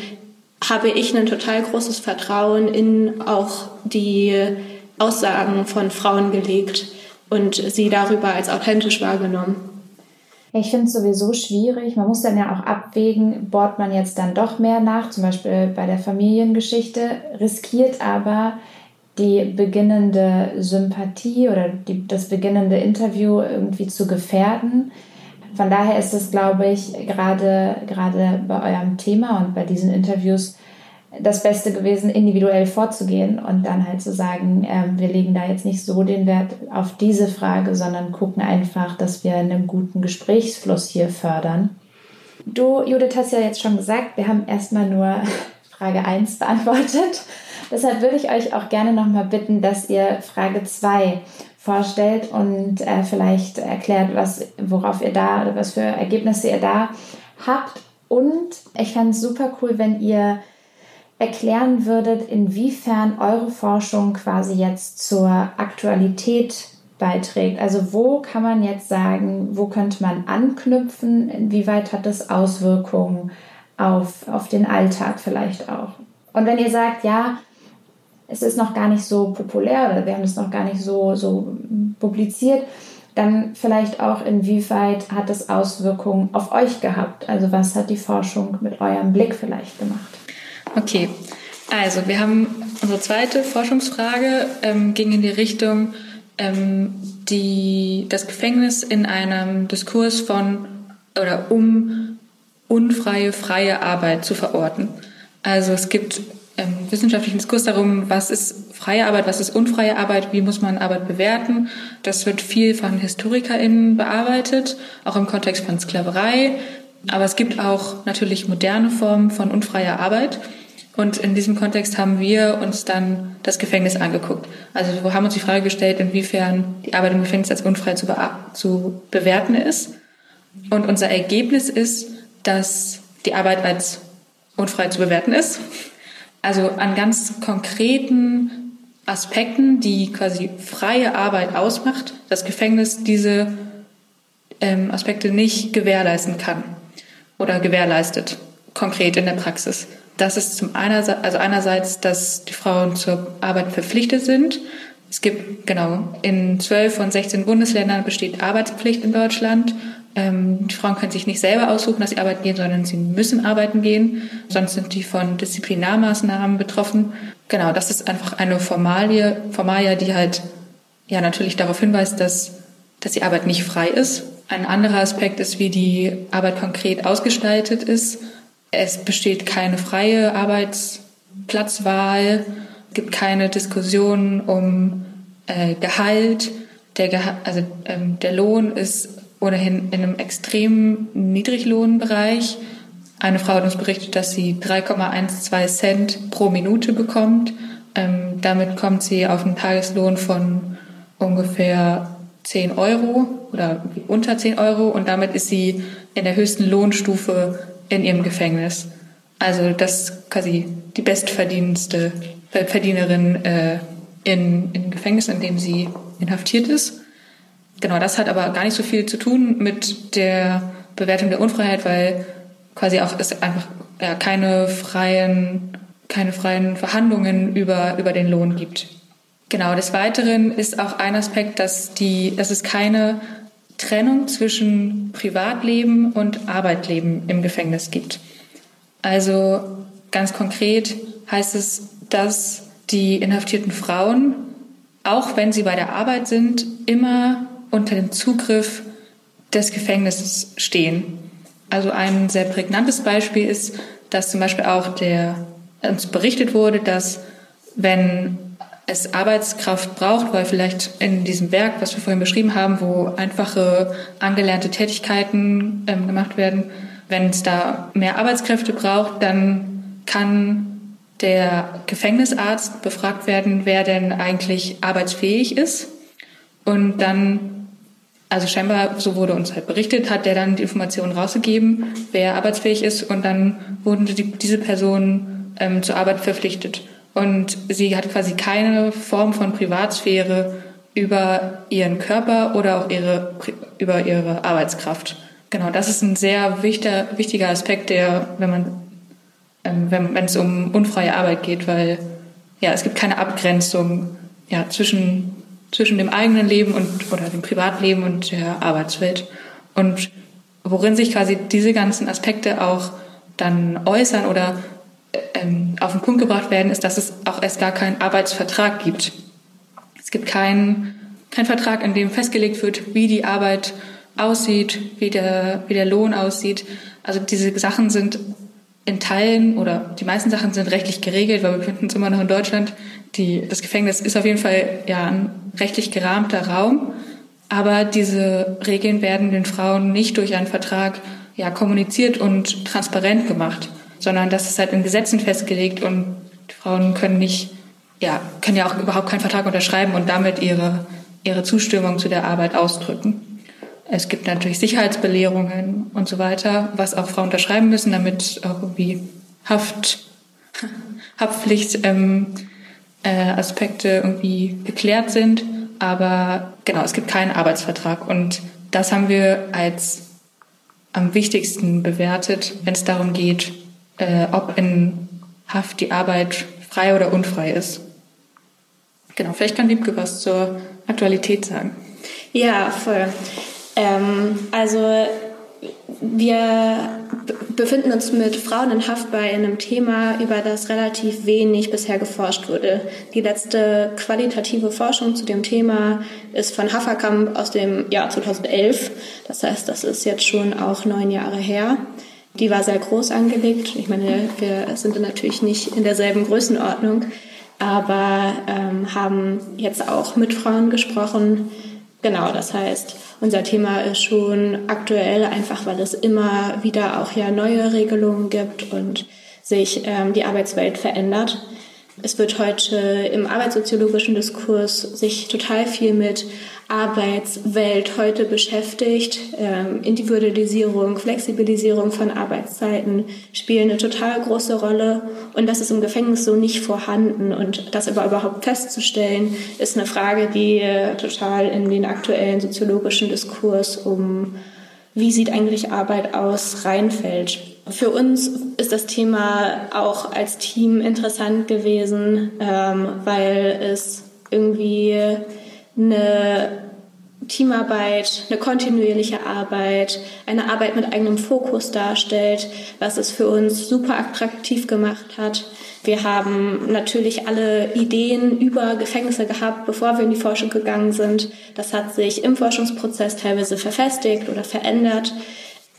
habe ich ein total großes Vertrauen in auch die Aussagen von Frauen gelegt und sie darüber als authentisch wahrgenommen. Ich finde es sowieso schwierig. Man muss dann ja auch abwägen, bohrt man jetzt dann doch mehr nach, zum Beispiel bei der Familiengeschichte, riskiert aber die beginnende Sympathie oder die, das beginnende Interview irgendwie zu gefährden. Von daher ist es, glaube ich, gerade, gerade bei eurem Thema und bei diesen Interviews das Beste gewesen, individuell vorzugehen und dann halt zu sagen, äh, wir legen da jetzt nicht so den Wert auf diese Frage, sondern gucken einfach, dass wir einen guten Gesprächsfluss hier fördern. Du, Judith, hast ja jetzt schon gesagt, wir haben erstmal nur Frage 1 beantwortet. Deshalb würde ich euch auch gerne nochmal bitten, dass ihr Frage 2 vorstellt und äh, vielleicht erklärt, was, worauf ihr da oder was für Ergebnisse ihr da habt. Und ich fände es super cool, wenn ihr erklären würdet, inwiefern eure Forschung quasi jetzt zur Aktualität beiträgt. Also wo kann man jetzt sagen, wo könnte man anknüpfen, inwieweit hat das Auswirkungen auf, auf den Alltag vielleicht auch. Und wenn ihr sagt, ja, es ist noch gar nicht so populär oder wir haben es noch gar nicht so, so publiziert, dann vielleicht auch, inwieweit hat es Auswirkungen auf euch gehabt? Also was hat die Forschung mit eurem Blick vielleicht gemacht? Okay, also wir haben unsere zweite Forschungsfrage ähm, ging in die Richtung, ähm, die, das Gefängnis in einem Diskurs von oder um unfreie, freie Arbeit zu verorten. Also es gibt ähm, wissenschaftlichen Diskurs darum, was ist freie Arbeit, was ist unfreie Arbeit, wie muss man Arbeit bewerten. Das wird viel von HistorikerInnen bearbeitet, auch im Kontext von Sklaverei. Aber es gibt auch natürlich moderne Formen von unfreier Arbeit. Und in diesem Kontext haben wir uns dann das Gefängnis angeguckt. Also wir haben uns die Frage gestellt, inwiefern die Arbeit im Gefängnis als unfrei zu, be zu bewerten ist. Und unser Ergebnis ist, dass die Arbeit als unfrei zu bewerten ist. Also an ganz konkreten Aspekten, die quasi freie Arbeit ausmacht, das Gefängnis diese ähm, Aspekte nicht gewährleisten kann oder gewährleistet, konkret in der Praxis. Das ist zum einerseits, also einerseits, dass die Frauen zur Arbeit verpflichtet sind. Es gibt, genau, in zwölf von 16 Bundesländern besteht Arbeitspflicht in Deutschland ähm, die Frauen können sich nicht selber aussuchen, dass sie arbeiten gehen, sondern sie müssen arbeiten gehen. Sonst sind die von Disziplinarmaßnahmen betroffen. Genau, das ist einfach eine Formalie, Formalia, die halt ja natürlich darauf hinweist, dass, dass die Arbeit nicht frei ist. Ein anderer Aspekt ist, wie die Arbeit konkret ausgestaltet ist. Es besteht keine freie Arbeitsplatzwahl, gibt keine Diskussion um äh, Gehalt. Der, Geha also, ähm, der Lohn ist ohnehin in einem extremen Niedriglohnbereich. Eine Frau hat uns berichtet, dass sie 3,12 Cent pro Minute bekommt. Ähm, damit kommt sie auf einen Tageslohn von ungefähr 10 Euro oder unter 10 Euro und damit ist sie in der höchsten Lohnstufe in ihrem Gefängnis. Also das ist quasi die bestverdienendste Verdienerin äh, in, in Gefängnis, in dem sie inhaftiert ist. Genau, das hat aber gar nicht so viel zu tun mit der Bewertung der Unfreiheit, weil quasi auch es einfach ja, keine freien, keine freien Verhandlungen über, über den Lohn gibt. Genau, des Weiteren ist auch ein Aspekt, dass, die, dass es keine Trennung zwischen Privatleben und Arbeitleben im Gefängnis gibt. Also ganz konkret heißt es, dass die inhaftierten Frauen, auch wenn sie bei der Arbeit sind, immer unter dem Zugriff des Gefängnisses stehen. Also ein sehr prägnantes Beispiel ist, dass zum Beispiel auch der, uns berichtet wurde, dass wenn es Arbeitskraft braucht, weil vielleicht in diesem Werk, was wir vorhin beschrieben haben, wo einfache angelernte Tätigkeiten ähm, gemacht werden, wenn es da mehr Arbeitskräfte braucht, dann kann der Gefängnisarzt befragt werden, wer denn eigentlich arbeitsfähig ist. Und dann, also scheinbar, so wurde uns halt berichtet, hat der dann die Informationen rausgegeben, wer arbeitsfähig ist. Und dann wurden die, diese Personen ähm, zur Arbeit verpflichtet. Und sie hat quasi keine Form von Privatsphäre über ihren Körper oder auch ihre, über ihre Arbeitskraft. Genau, das ist ein sehr wichtiger, wichtiger Aspekt, der, wenn man, ähm, wenn, es um unfreie Arbeit geht, weil ja, es gibt keine Abgrenzung ja, zwischen, zwischen dem eigenen Leben und oder dem Privatleben und der Arbeitswelt. Und worin sich quasi diese ganzen Aspekte auch dann äußern oder ähm, auf den Punkt gebracht werden, ist, dass es auch erst gar keinen Arbeitsvertrag gibt. Es gibt keinen kein Vertrag, in dem festgelegt wird, wie die Arbeit aussieht, wie der, wie der Lohn aussieht. Also diese Sachen sind in Teilen oder die meisten Sachen sind rechtlich geregelt, weil wir befinden uns immer noch in Deutschland. Die, das Gefängnis ist auf jeden Fall ja ein rechtlich gerahmter Raum, aber diese Regeln werden den Frauen nicht durch einen Vertrag ja kommuniziert und transparent gemacht sondern das ist halt in Gesetzen festgelegt und Frauen können nicht, ja, können ja auch überhaupt keinen Vertrag unterschreiben und damit ihre, ihre Zustimmung zu der Arbeit ausdrücken. Es gibt natürlich Sicherheitsbelehrungen und so weiter, was auch Frauen unterschreiben müssen, damit auch irgendwie Haft, Haftpflicht ähm, äh, Aspekte irgendwie geklärt sind. Aber genau, es gibt keinen Arbeitsvertrag und das haben wir als am wichtigsten bewertet, wenn es darum geht, äh, ob in Haft die Arbeit frei oder unfrei ist. Genau, vielleicht kann Liebke was zur Aktualität sagen. Ja, voll. Ähm, also wir befinden uns mit Frauen in Haft bei einem Thema, über das relativ wenig bisher geforscht wurde. Die letzte qualitative Forschung zu dem Thema ist von Haferkamp aus dem Jahr 2011. Das heißt, das ist jetzt schon auch neun Jahre her. Die war sehr groß angelegt. Ich meine, wir sind natürlich nicht in derselben Größenordnung, aber ähm, haben jetzt auch mit Frauen gesprochen. Genau, das heißt, unser Thema ist schon aktuell, einfach weil es immer wieder auch ja neue Regelungen gibt und sich ähm, die Arbeitswelt verändert. Es wird heute im arbeitssoziologischen Diskurs sich total viel mit Arbeitswelt heute beschäftigt. Ähm, Individualisierung, Flexibilisierung von Arbeitszeiten spielen eine total große Rolle. Und das ist im Gefängnis so nicht vorhanden. Und das aber überhaupt festzustellen, ist eine Frage, die äh, total in den aktuellen soziologischen Diskurs um wie sieht eigentlich Arbeit aus, reinfällt. Für uns ist das Thema auch als Team interessant gewesen, ähm, weil es irgendwie eine Teamarbeit, eine kontinuierliche Arbeit, eine Arbeit mit eigenem Fokus darstellt, was es für uns super attraktiv gemacht hat. Wir haben natürlich alle Ideen über Gefängnisse gehabt, bevor wir in die Forschung gegangen sind. Das hat sich im Forschungsprozess teilweise verfestigt oder verändert.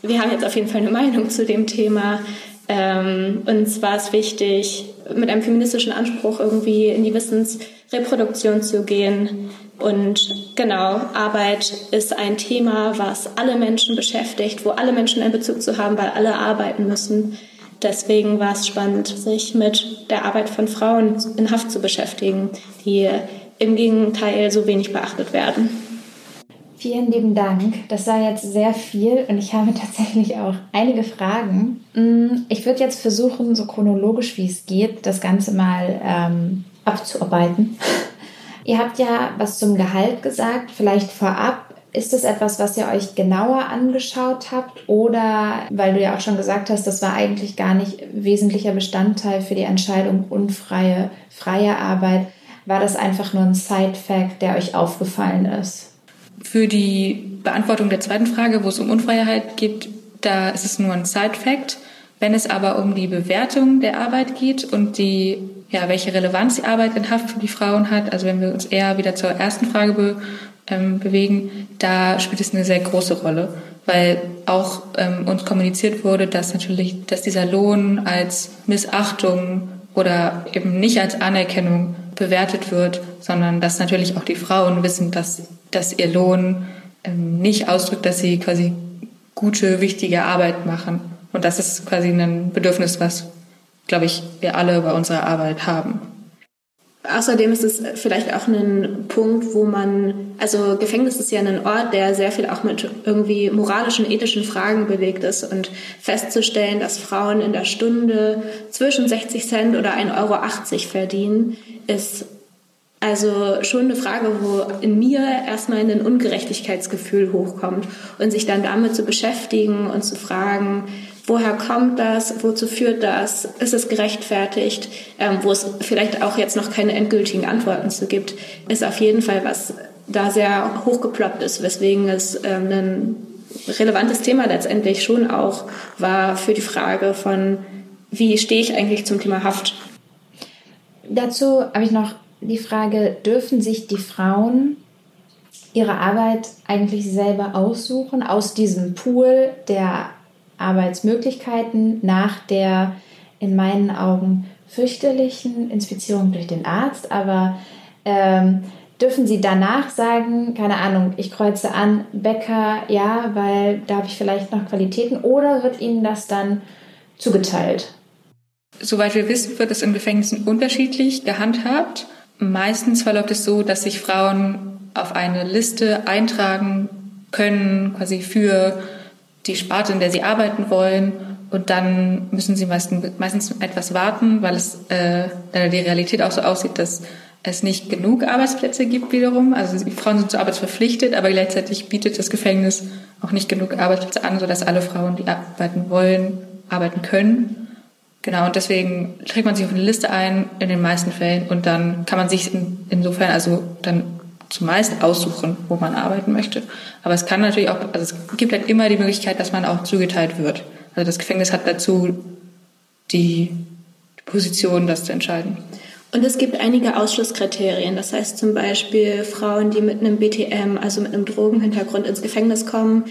Wir haben jetzt auf jeden Fall eine Meinung zu dem Thema. Ähm, uns war es wichtig, mit einem feministischen Anspruch irgendwie in die Wissensreproduktion zu gehen. Und genau, Arbeit ist ein Thema, was alle Menschen beschäftigt, wo alle Menschen einen Bezug zu haben, weil alle arbeiten müssen. Deswegen war es spannend, sich mit der Arbeit von Frauen in Haft zu beschäftigen, die im Gegenteil so wenig beachtet werden. Vielen lieben Dank. Das war jetzt sehr viel und ich habe tatsächlich auch einige Fragen. Mm, ich würde jetzt versuchen, so chronologisch wie es geht, das Ganze mal ähm, abzuarbeiten. Ihr habt ja was zum Gehalt gesagt. Vielleicht vorab, ist das etwas, was ihr euch genauer angeschaut habt? Oder, weil du ja auch schon gesagt hast, das war eigentlich gar nicht wesentlicher Bestandteil für die Entscheidung unfreie, freie Arbeit, war das einfach nur ein Side-Fact, der euch aufgefallen ist? Für die Beantwortung der zweiten Frage, wo es um Unfreiheit geht, da ist es nur ein Side-Fact. Wenn es aber um die Bewertung der Arbeit geht und die, ja, welche Relevanz die Arbeit in Haft für die Frauen hat, also wenn wir uns eher wieder zur ersten Frage be, ähm, bewegen, da spielt es eine sehr große Rolle, weil auch ähm, uns kommuniziert wurde, dass natürlich, dass dieser Lohn als Missachtung oder eben nicht als Anerkennung bewertet wird, sondern dass natürlich auch die Frauen wissen, dass, dass ihr Lohn ähm, nicht ausdrückt, dass sie quasi gute, wichtige Arbeit machen. Und das ist quasi ein Bedürfnis, was glaube ich, wir alle bei unserer Arbeit haben. Außerdem ist es vielleicht auch ein Punkt, wo man, also Gefängnis ist ja ein Ort, der sehr viel auch mit irgendwie moralischen, ethischen Fragen belegt ist. Und festzustellen, dass Frauen in der Stunde zwischen 60 Cent oder 1,80 Euro verdienen, ist also schon eine Frage, wo in mir erstmal ein Ungerechtigkeitsgefühl hochkommt. Und sich dann damit zu beschäftigen und zu fragen, woher kommt das, wozu führt das, ist es gerechtfertigt, ähm, wo es vielleicht auch jetzt noch keine endgültigen Antworten zu gibt, ist auf jeden Fall was da sehr hochgeploppt ist, weswegen es ähm, ein relevantes Thema letztendlich schon auch war für die Frage von, wie stehe ich eigentlich zum Thema Haft. Dazu habe ich noch die Frage, dürfen sich die Frauen ihre Arbeit eigentlich selber aussuchen aus diesem Pool der Arbeitsmöglichkeiten nach der in meinen Augen fürchterlichen Inspizierung durch den Arzt, aber ähm, dürfen Sie danach sagen, keine Ahnung, ich kreuze an, Bäcker, ja, weil da habe ich vielleicht noch Qualitäten, oder wird Ihnen das dann zugeteilt? Soweit wir wissen, wird es in Gefängnissen unterschiedlich gehandhabt. Meistens verläuft es so, dass sich Frauen auf eine Liste eintragen können, quasi für die Sparte, in der sie arbeiten wollen. Und dann müssen sie meistens, meistens etwas warten, weil es äh, die Realität auch so aussieht, dass es nicht genug Arbeitsplätze gibt wiederum. Also die Frauen sind zur Arbeit verpflichtet, aber gleichzeitig bietet das Gefängnis auch nicht genug Arbeitsplätze an, sodass alle Frauen, die arbeiten wollen, arbeiten können. Genau, und deswegen trägt man sich auf eine Liste ein, in den meisten Fällen, und dann kann man sich in, insofern also dann zumeist aussuchen, wo man arbeiten möchte. Aber es kann natürlich auch, also es gibt halt immer die Möglichkeit, dass man auch zugeteilt wird. Also das Gefängnis hat dazu die Position, das zu entscheiden. Und es gibt einige Ausschlusskriterien. Das heißt zum Beispiel Frauen, die mit einem BTM, also mit einem Drogenhintergrund ins Gefängnis kommen,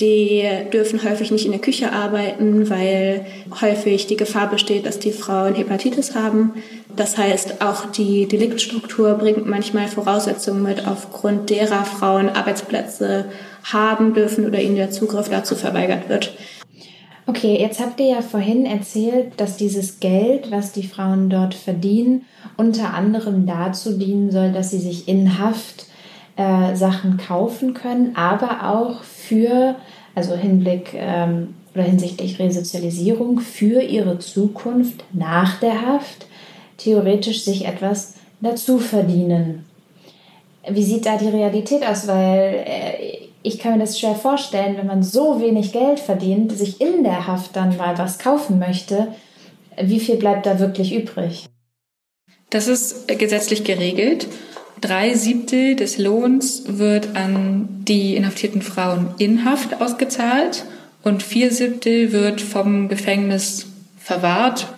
die dürfen häufig nicht in der Küche arbeiten, weil häufig die Gefahr besteht, dass die Frauen Hepatitis haben. Das heißt, auch die Deliktstruktur bringt manchmal Voraussetzungen mit, aufgrund derer Frauen Arbeitsplätze haben dürfen oder ihnen der Zugriff dazu verweigert wird. Okay, jetzt habt ihr ja vorhin erzählt, dass dieses Geld, was die Frauen dort verdienen, unter anderem dazu dienen soll, dass sie sich in Haft äh, Sachen kaufen können, aber auch für, also Hinblick ähm, oder hinsichtlich Resozialisierung, für ihre Zukunft nach der Haft theoretisch sich etwas dazu verdienen. Wie sieht da die Realität aus? Weil äh, ich kann mir das schwer vorstellen, wenn man so wenig Geld verdient, sich in der Haft dann mal was kaufen möchte, wie viel bleibt da wirklich übrig? Das ist gesetzlich geregelt. Drei Siebtel des Lohns wird an die inhaftierten Frauen in Haft ausgezahlt und vier Siebtel wird vom Gefängnis verwahrt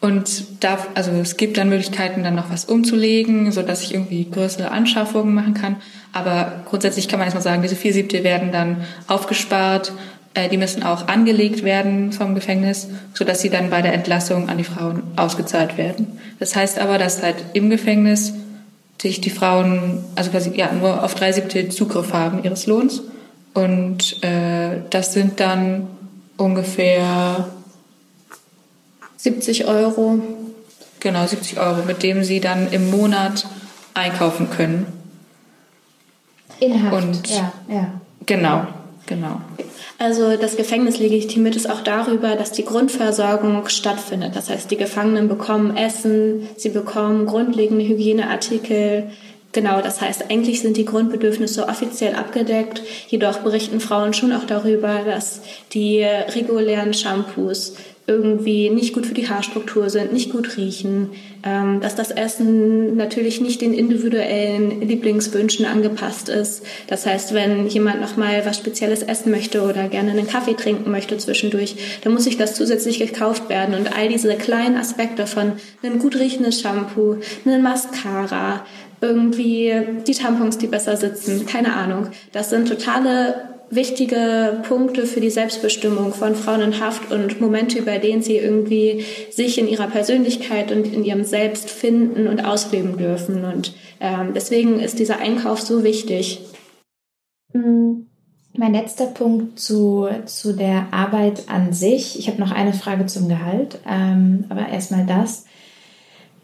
und darf, also es gibt dann Möglichkeiten, dann noch was umzulegen, so dass ich irgendwie größere Anschaffungen machen kann. Aber grundsätzlich kann man erstmal sagen, diese vier Siebtel werden dann aufgespart. Äh, die müssen auch angelegt werden vom Gefängnis, so dass sie dann bei der Entlassung an die Frauen ausgezahlt werden. Das heißt aber, dass halt im Gefängnis sich die Frauen, also quasi ja, nur auf drei Siebtel Zugriff haben ihres Lohns. Und äh, das sind dann ungefähr 70 Euro. Genau, 70 Euro, mit dem sie dann im Monat einkaufen können. Inhalt. Und ja, ja. Genau, genau. Also das Gefängnis legitimiert es auch darüber, dass die Grundversorgung stattfindet. Das heißt, die Gefangenen bekommen Essen, sie bekommen grundlegende Hygieneartikel. Genau, das heißt, eigentlich sind die Grundbedürfnisse offiziell abgedeckt. Jedoch berichten Frauen schon auch darüber, dass die regulären Shampoos irgendwie nicht gut für die Haarstruktur sind, nicht gut riechen, ähm, dass das Essen natürlich nicht den individuellen Lieblingswünschen angepasst ist. Das heißt, wenn jemand noch mal was Spezielles essen möchte oder gerne einen Kaffee trinken möchte zwischendurch, dann muss sich das zusätzlich gekauft werden. Und all diese kleinen Aspekte von einem gut riechendes Shampoo, einem Mascara, irgendwie die Tampons, die besser sitzen, keine Ahnung. Das sind totale wichtige Punkte für die Selbstbestimmung von Frauen in Haft und Momente, bei denen sie irgendwie sich in ihrer Persönlichkeit und in ihrem Selbst finden und ausleben dürfen. Und ähm, deswegen ist dieser Einkauf so wichtig. Hm. Mein letzter Punkt zu, zu der Arbeit an sich. Ich habe noch eine Frage zum Gehalt, ähm, aber erstmal das.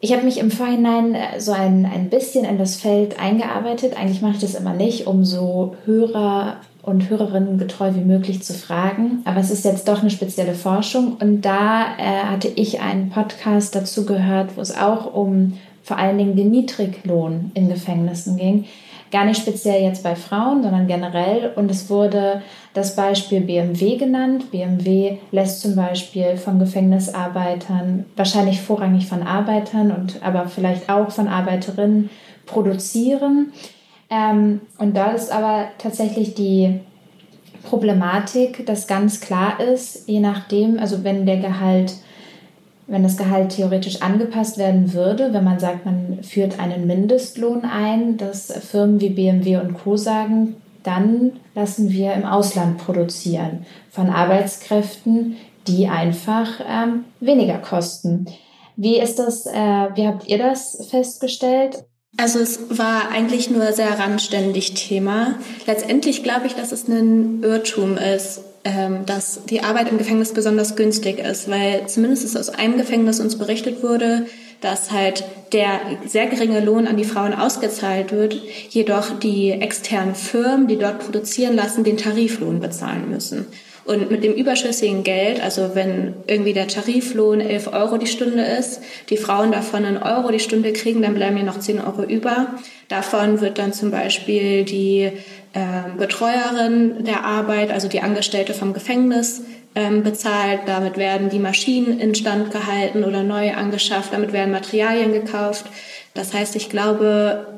Ich habe mich im Vorhinein äh, so ein, ein bisschen in das Feld eingearbeitet. Eigentlich mache ich das immer nicht, um so Hörer und Hörerinnen getreu wie möglich zu fragen. Aber es ist jetzt doch eine spezielle Forschung. Und da äh, hatte ich einen Podcast dazu gehört, wo es auch um vor allen Dingen den Niedriglohn in Gefängnissen ging. Gar nicht speziell jetzt bei Frauen, sondern generell. Und es wurde das Beispiel BMW genannt. BMW lässt zum Beispiel von Gefängnisarbeitern, wahrscheinlich vorrangig von Arbeitern und aber vielleicht auch von Arbeiterinnen produzieren. Ähm, und da ist aber tatsächlich die Problematik, dass ganz klar ist, je nachdem, also wenn der Gehalt wenn das Gehalt theoretisch angepasst werden würde, wenn man sagt, man führt einen Mindestlohn ein, dass Firmen wie BMW und Co sagen, dann lassen wir im Ausland produzieren von Arbeitskräften, die einfach ähm, weniger kosten. Wie ist das, äh, wie habt ihr das festgestellt? Also es war eigentlich nur sehr randständig Thema. Letztendlich glaube ich, dass es ein Irrtum ist, ähm, dass die Arbeit im Gefängnis besonders günstig ist, weil zumindest ist aus einem Gefängnis uns berichtet wurde, dass halt der sehr geringe Lohn an die Frauen ausgezahlt wird, jedoch die externen Firmen, die dort produzieren lassen, den Tariflohn bezahlen müssen. Und mit dem überschüssigen Geld, also wenn irgendwie der Tariflohn 11 Euro die Stunde ist, die Frauen davon einen Euro die Stunde kriegen, dann bleiben ja noch 10 Euro über. Davon wird dann zum Beispiel die äh, Betreuerin der Arbeit, also die Angestellte vom Gefängnis, ähm, bezahlt. Damit werden die Maschinen instand gehalten oder neu angeschafft. Damit werden Materialien gekauft. Das heißt, ich glaube,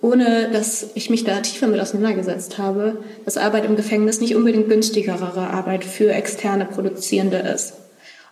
ohne dass ich mich da tiefer mit auseinandergesetzt habe, dass Arbeit im Gefängnis nicht unbedingt günstigere Arbeit für externe Produzierende ist.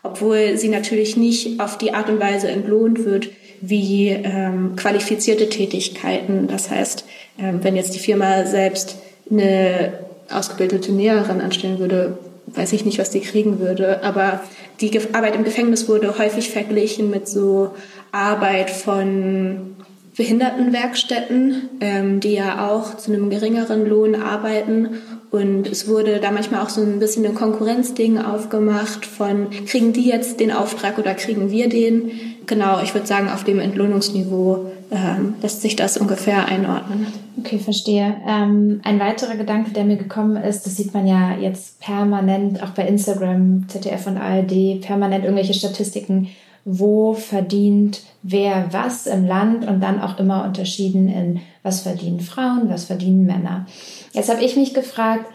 Obwohl sie natürlich nicht auf die Art und Weise entlohnt wird wie ähm, qualifizierte Tätigkeiten. Das heißt, ähm, wenn jetzt die Firma selbst eine ausgebildete Näherin anstellen würde, weiß ich nicht, was die kriegen würde. Aber die Arbeit im Gefängnis wurde häufig verglichen mit so Arbeit von Behindertenwerkstätten, ähm, die ja auch zu einem geringeren Lohn arbeiten. Und es wurde da manchmal auch so ein bisschen ein Konkurrenzding aufgemacht von, kriegen die jetzt den Auftrag oder kriegen wir den? Genau, ich würde sagen, auf dem Entlohnungsniveau ähm, lässt sich das ungefähr einordnen. Okay, verstehe. Ähm, ein weiterer Gedanke, der mir gekommen ist, das sieht man ja jetzt permanent, auch bei Instagram, ZDF und ARD, permanent irgendwelche Statistiken wo verdient wer was im Land und dann auch immer unterschieden in, was verdienen Frauen, was verdienen Männer. Jetzt habe ich mich gefragt,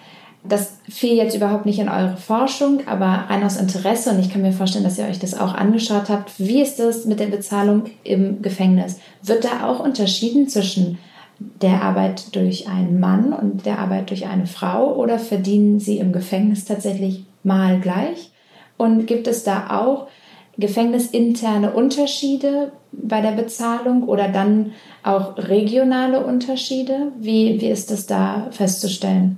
das fiel jetzt überhaupt nicht in eure Forschung, aber rein aus Interesse und ich kann mir vorstellen, dass ihr euch das auch angeschaut habt. Wie ist das mit der Bezahlung im Gefängnis? Wird da auch unterschieden zwischen der Arbeit durch einen Mann und der Arbeit durch eine Frau oder verdienen sie im Gefängnis tatsächlich mal gleich? Und gibt es da auch gefängnisinterne Unterschiede bei der Bezahlung oder dann auch regionale Unterschiede? Wie, wie ist das da festzustellen?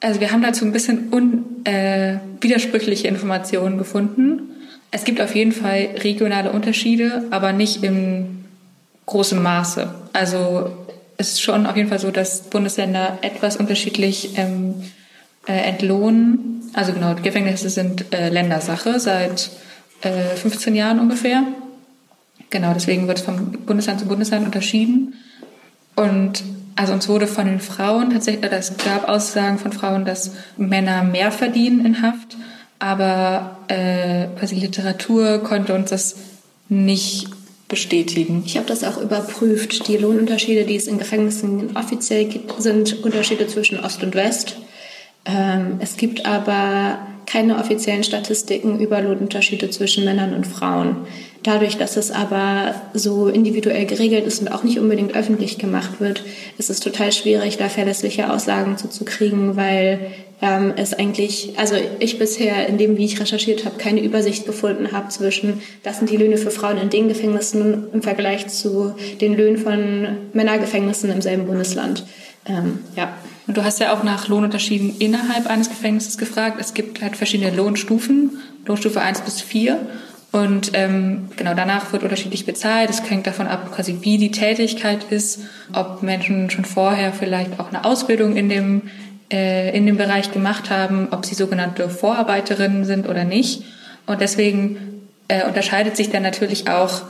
Also wir haben dazu ein bisschen un, äh, widersprüchliche Informationen gefunden. Es gibt auf jeden Fall regionale Unterschiede, aber nicht im großen Maße. Also es ist schon auf jeden Fall so, dass Bundesländer etwas unterschiedlich ähm, äh, entlohnen. Also genau, Gefängnisse sind äh, Ländersache seit äh, 15 Jahren ungefähr. Genau, deswegen wird es vom Bundesland zu Bundesland unterschieden. Und also uns wurde von den Frauen tatsächlich, es gab Aussagen von Frauen, dass Männer mehr verdienen in Haft, aber äh, quasi Literatur konnte uns das nicht bestätigen. Ich habe das auch überprüft. Die Lohnunterschiede, die es in Gefängnissen offiziell gibt, sind Unterschiede zwischen Ost und West. Ähm, es gibt aber keine offiziellen Statistiken über Lohnunterschiede zwischen Männern und Frauen. Dadurch, dass es aber so individuell geregelt ist und auch nicht unbedingt öffentlich gemacht wird, ist es total schwierig, da verlässliche Aussagen zu, zu kriegen, weil ähm, es eigentlich, also ich bisher in dem, wie ich recherchiert habe, keine Übersicht gefunden habe zwischen, das sind die Löhne für Frauen in den Gefängnissen im Vergleich zu den Löhnen von Männergefängnissen im selben Bundesland. Ähm, ja. Und du hast ja auch nach Lohnunterschieden innerhalb eines Gefängnisses gefragt. Es gibt halt verschiedene Lohnstufen, Lohnstufe 1 bis 4. Und ähm, genau danach wird unterschiedlich bezahlt. Es hängt davon ab, quasi wie die Tätigkeit ist, ob Menschen schon vorher vielleicht auch eine Ausbildung in dem äh, in dem Bereich gemacht haben, ob sie sogenannte Vorarbeiterinnen sind oder nicht. Und deswegen äh, unterscheidet sich dann natürlich auch,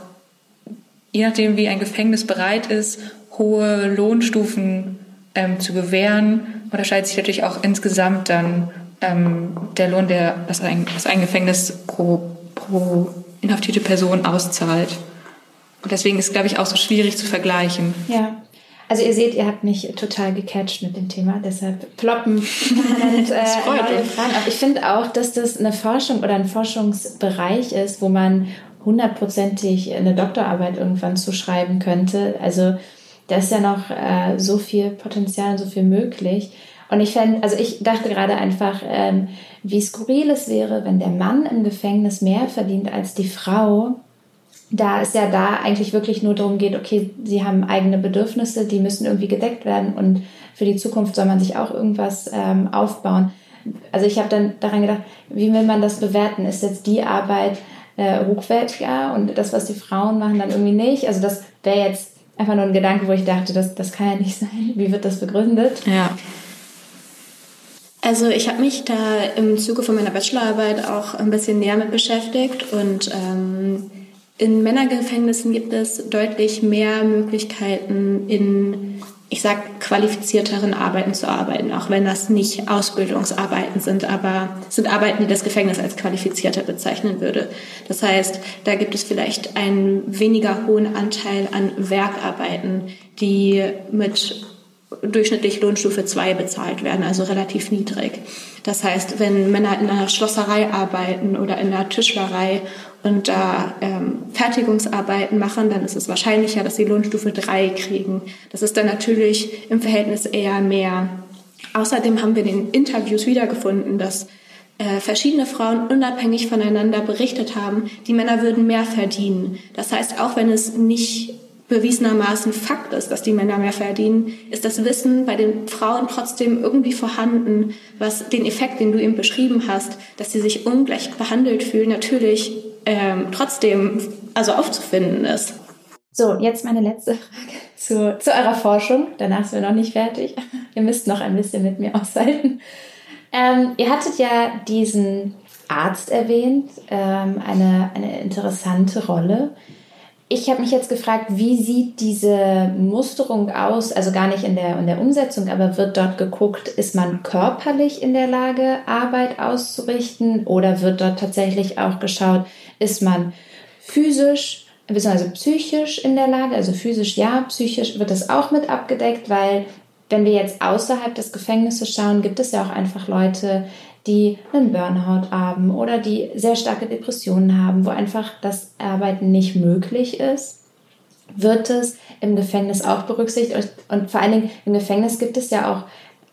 je nachdem wie ein Gefängnis bereit ist, hohe Lohnstufen ähm, zu gewähren, unterscheidet sich natürlich auch insgesamt dann ähm, der Lohn, der was ein, was ein Gefängnis pro, pro inhaftierte Person auszahlt. Und deswegen ist, glaube ich, auch so schwierig zu vergleichen. Ja. Also ihr seht, ihr habt mich total gecatcht mit dem Thema, deshalb ploppen permanent äh, neue Fragen auf. Ich finde auch, dass das eine Forschung oder ein Forschungsbereich ist, wo man hundertprozentig eine Doktorarbeit irgendwann zuschreiben könnte. Also da ist ja noch äh, so viel Potenzial und so viel möglich. Und ich fände, also ich dachte gerade einfach, ähm, wie skurril es wäre, wenn der Mann im Gefängnis mehr verdient als die Frau da es ja da eigentlich wirklich nur darum geht, okay, sie haben eigene Bedürfnisse, die müssen irgendwie gedeckt werden und für die Zukunft soll man sich auch irgendwas ähm, aufbauen. Also ich habe dann daran gedacht, wie will man das bewerten? Ist jetzt die Arbeit äh, hochwertiger und das, was die Frauen machen, dann irgendwie nicht? Also das wäre jetzt einfach nur ein Gedanke, wo ich dachte, das, das kann ja nicht sein. Wie wird das begründet? Ja. Also ich habe mich da im Zuge von meiner Bachelorarbeit auch ein bisschen näher mit beschäftigt und ähm, in Männergefängnissen gibt es deutlich mehr Möglichkeiten, in, ich sag, qualifizierteren Arbeiten zu arbeiten, auch wenn das nicht Ausbildungsarbeiten sind, aber sind Arbeiten, die das Gefängnis als qualifizierter bezeichnen würde. Das heißt, da gibt es vielleicht einen weniger hohen Anteil an Werkarbeiten, die mit durchschnittlich Lohnstufe 2 bezahlt werden, also relativ niedrig. Das heißt, wenn Männer in einer Schlosserei arbeiten oder in einer Tischlerei und da ähm, Fertigungsarbeiten machen, dann ist es wahrscheinlicher, dass sie Lohnstufe 3 kriegen. Das ist dann natürlich im Verhältnis eher mehr. Außerdem haben wir in den Interviews wiedergefunden, dass äh, verschiedene Frauen unabhängig voneinander berichtet haben, die Männer würden mehr verdienen. Das heißt, auch wenn es nicht bewiesenermaßen Fakt ist, dass die Männer mehr verdienen, ist das Wissen bei den Frauen trotzdem irgendwie vorhanden, was den Effekt, den du eben beschrieben hast, dass sie sich ungleich behandelt fühlen, natürlich ähm, trotzdem also aufzufinden ist. So, jetzt meine letzte Frage zu, zu eurer Forschung. Danach sind wir noch nicht fertig. Ihr müsst noch ein bisschen mit mir aushalten. Ähm, ihr hattet ja diesen Arzt erwähnt, ähm, eine, eine interessante Rolle. Ich habe mich jetzt gefragt, wie sieht diese Musterung aus? Also gar nicht in der, in der Umsetzung, aber wird dort geguckt, ist man körperlich in der Lage, Arbeit auszurichten? Oder wird dort tatsächlich auch geschaut, ist man physisch bzw. psychisch in der Lage? Also physisch ja, psychisch wird das auch mit abgedeckt, weil wenn wir jetzt außerhalb des Gefängnisses schauen, gibt es ja auch einfach Leute, die einen Burnout haben oder die sehr starke Depressionen haben, wo einfach das Arbeiten nicht möglich ist, wird es im Gefängnis auch berücksichtigt. Und vor allen Dingen im Gefängnis gibt es ja auch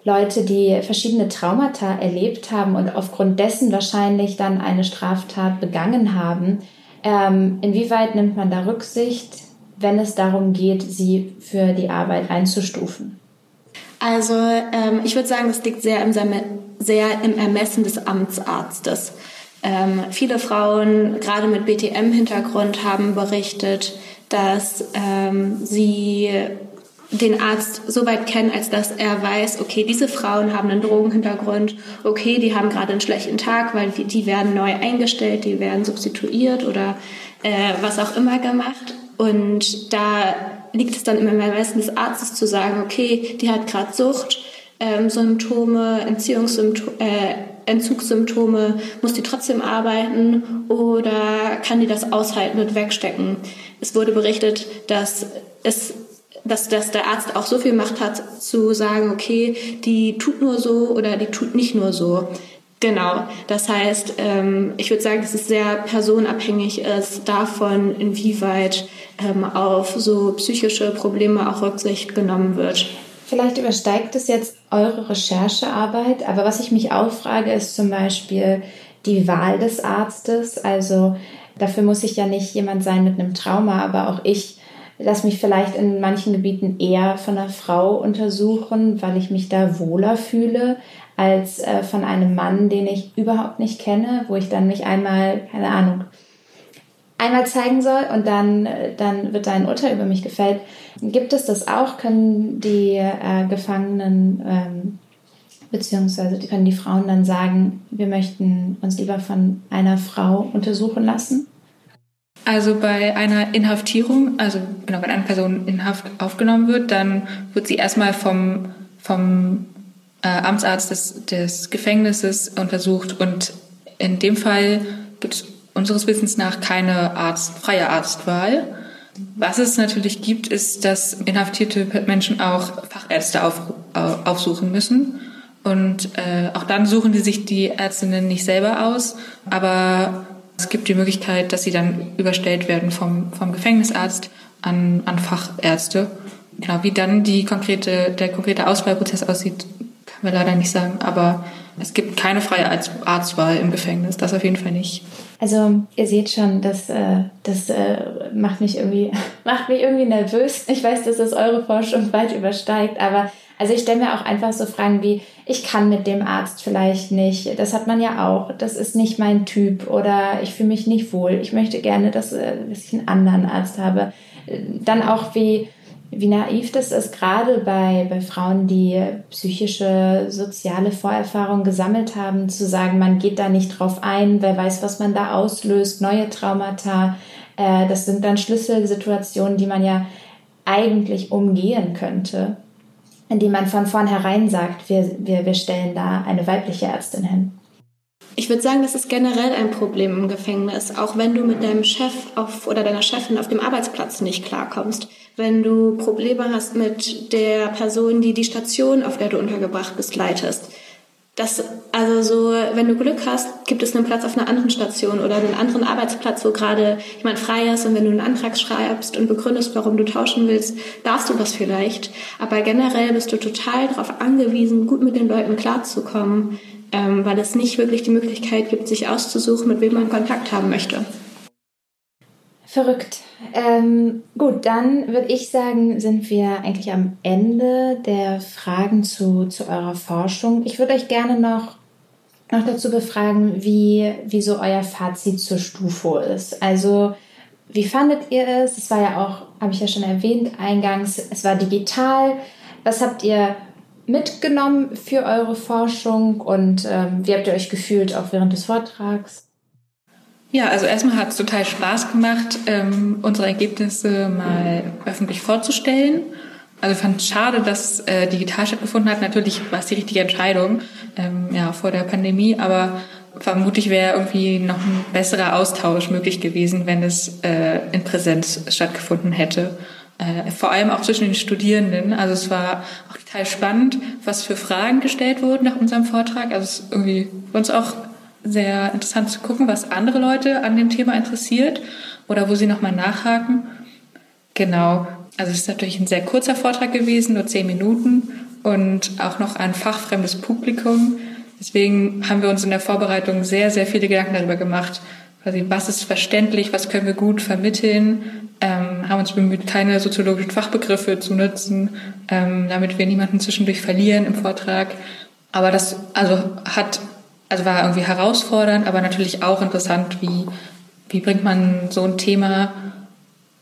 Leute, die verschiedene Traumata erlebt haben und aufgrund dessen wahrscheinlich dann eine Straftat begangen haben. Ähm, inwieweit nimmt man da Rücksicht, wenn es darum geht, sie für die Arbeit einzustufen? Also ähm, ich würde sagen, das liegt sehr im, sehr im Ermessen des Amtsarztes. Ähm, viele Frauen, gerade mit BTM-Hintergrund, haben berichtet, dass ähm, sie den Arzt so weit kennen, als dass er weiß, okay, diese Frauen haben einen Drogenhintergrund, okay, die haben gerade einen schlechten Tag, weil die werden neu eingestellt, die werden substituiert oder äh, was auch immer gemacht. Und da liegt es dann immer mehr meistens des Arztes zu sagen, okay, die hat gerade Sucht, ähm, Symptome, Entziehungssymptome, äh, Entzugssymptome, muss die trotzdem arbeiten oder kann die das aushalten und wegstecken? Es wurde berichtet, dass es dass, dass der Arzt auch so viel Macht hat, zu sagen, okay, die tut nur so oder die tut nicht nur so. Genau, das heißt, ähm, ich würde sagen, dass es sehr personabhängig ist davon, inwieweit ähm, auf so psychische Probleme auch Rücksicht genommen wird. Vielleicht übersteigt es jetzt eure Recherchearbeit, aber was ich mich auch frage, ist zum Beispiel die Wahl des Arztes. Also dafür muss ich ja nicht jemand sein mit einem Trauma, aber auch ich lasse mich vielleicht in manchen Gebieten eher von einer Frau untersuchen, weil ich mich da wohler fühle als äh, von einem Mann, den ich überhaupt nicht kenne, wo ich dann mich einmal, keine Ahnung, einmal zeigen soll und dann, äh, dann wird da ein Urteil über mich gefällt. Gibt es das auch? Können die äh, Gefangenen ähm, Beziehungsweise können die Frauen dann sagen, wir möchten uns lieber von einer Frau untersuchen lassen? Also bei einer Inhaftierung, also genau, wenn eine Person in Haft aufgenommen wird, dann wird sie erstmal vom, vom äh, Amtsarzt des, des Gefängnisses untersucht und in dem Fall gibt es unseres Wissens nach keine Arzt, freie Arztwahl. Was es natürlich gibt, ist, dass inhaftierte Menschen auch Fachärzte auf, aufsuchen müssen. Und äh, auch dann suchen die sich die Ärztinnen nicht selber aus, aber es gibt die Möglichkeit, dass sie dann überstellt werden vom, vom Gefängnisarzt an, an Fachärzte. Genau, wie dann die konkrete, der konkrete Auswahlprozess aussieht, kann man leider nicht sagen. Aber es gibt keine freie Arztwahl im Gefängnis, das auf jeden Fall nicht. Also ihr seht schon, das, äh, das äh, macht mich irgendwie macht mich irgendwie nervös. Ich weiß, dass das eure Forschung weit übersteigt, aber also ich stelle mir auch einfach so Fragen wie, ich kann mit dem Arzt vielleicht nicht, das hat man ja auch, das ist nicht mein Typ oder ich fühle mich nicht wohl, ich möchte gerne, dass, äh, dass ich einen anderen Arzt habe. Dann auch wie, wie naiv das ist, gerade bei, bei Frauen, die psychische, soziale Vorerfahrungen gesammelt haben, zu sagen, man geht da nicht drauf ein, wer weiß, was man da auslöst, neue Traumata. Äh, das sind dann Schlüsselsituationen, die man ja eigentlich umgehen könnte indem man von vornherein sagt, wir, wir, wir stellen da eine weibliche Ärztin hin? Ich würde sagen, das ist generell ein Problem im Gefängnis, auch wenn du mit deinem Chef auf, oder deiner Chefin auf dem Arbeitsplatz nicht klarkommst. Wenn du Probleme hast mit der Person, die die Station, auf der du untergebracht bist, leitest das, also so, wenn du Glück hast, gibt es einen Platz auf einer anderen Station oder einen anderen Arbeitsplatz, wo gerade jemand frei ist und wenn du einen Antrag schreibst und begründest, warum du tauschen willst, darfst du das vielleicht. Aber generell bist du total darauf angewiesen, gut mit den Leuten klarzukommen, ähm, weil es nicht wirklich die Möglichkeit gibt, sich auszusuchen, mit wem man Kontakt haben möchte. Verrückt. Ähm, gut, dann würde ich sagen, sind wir eigentlich am Ende der Fragen zu, zu eurer Forschung. Ich würde euch gerne noch, noch dazu befragen, wie, wie so euer Fazit zur Stufo ist. Also, wie fandet ihr es? Es war ja auch, habe ich ja schon erwähnt, eingangs, es war digital. Was habt ihr mitgenommen für eure Forschung und ähm, wie habt ihr euch gefühlt auch während des Vortrags? Ja, also erstmal hat es total Spaß gemacht, ähm, unsere Ergebnisse mal öffentlich vorzustellen. Also fand es schade, dass äh, digital stattgefunden hat. Natürlich war es die richtige Entscheidung ähm, ja, vor der Pandemie, aber vermutlich wäre irgendwie noch ein besserer Austausch möglich gewesen, wenn es äh, in Präsenz stattgefunden hätte. Äh, vor allem auch zwischen den Studierenden. Also es war auch total spannend, was für Fragen gestellt wurden nach unserem Vortrag. Also es irgendwie uns auch sehr interessant zu gucken, was andere Leute an dem Thema interessiert oder wo sie nochmal nachhaken. Genau. Also es ist natürlich ein sehr kurzer Vortrag gewesen, nur zehn Minuten und auch noch ein fachfremdes Publikum. Deswegen haben wir uns in der Vorbereitung sehr, sehr viele Gedanken darüber gemacht, quasi was ist verständlich, was können wir gut vermitteln, ähm, haben uns bemüht, keine soziologischen Fachbegriffe zu nutzen, ähm, damit wir niemanden zwischendurch verlieren im Vortrag. Aber das also hat also war irgendwie herausfordernd, aber natürlich auch interessant, wie, wie bringt man so ein Thema,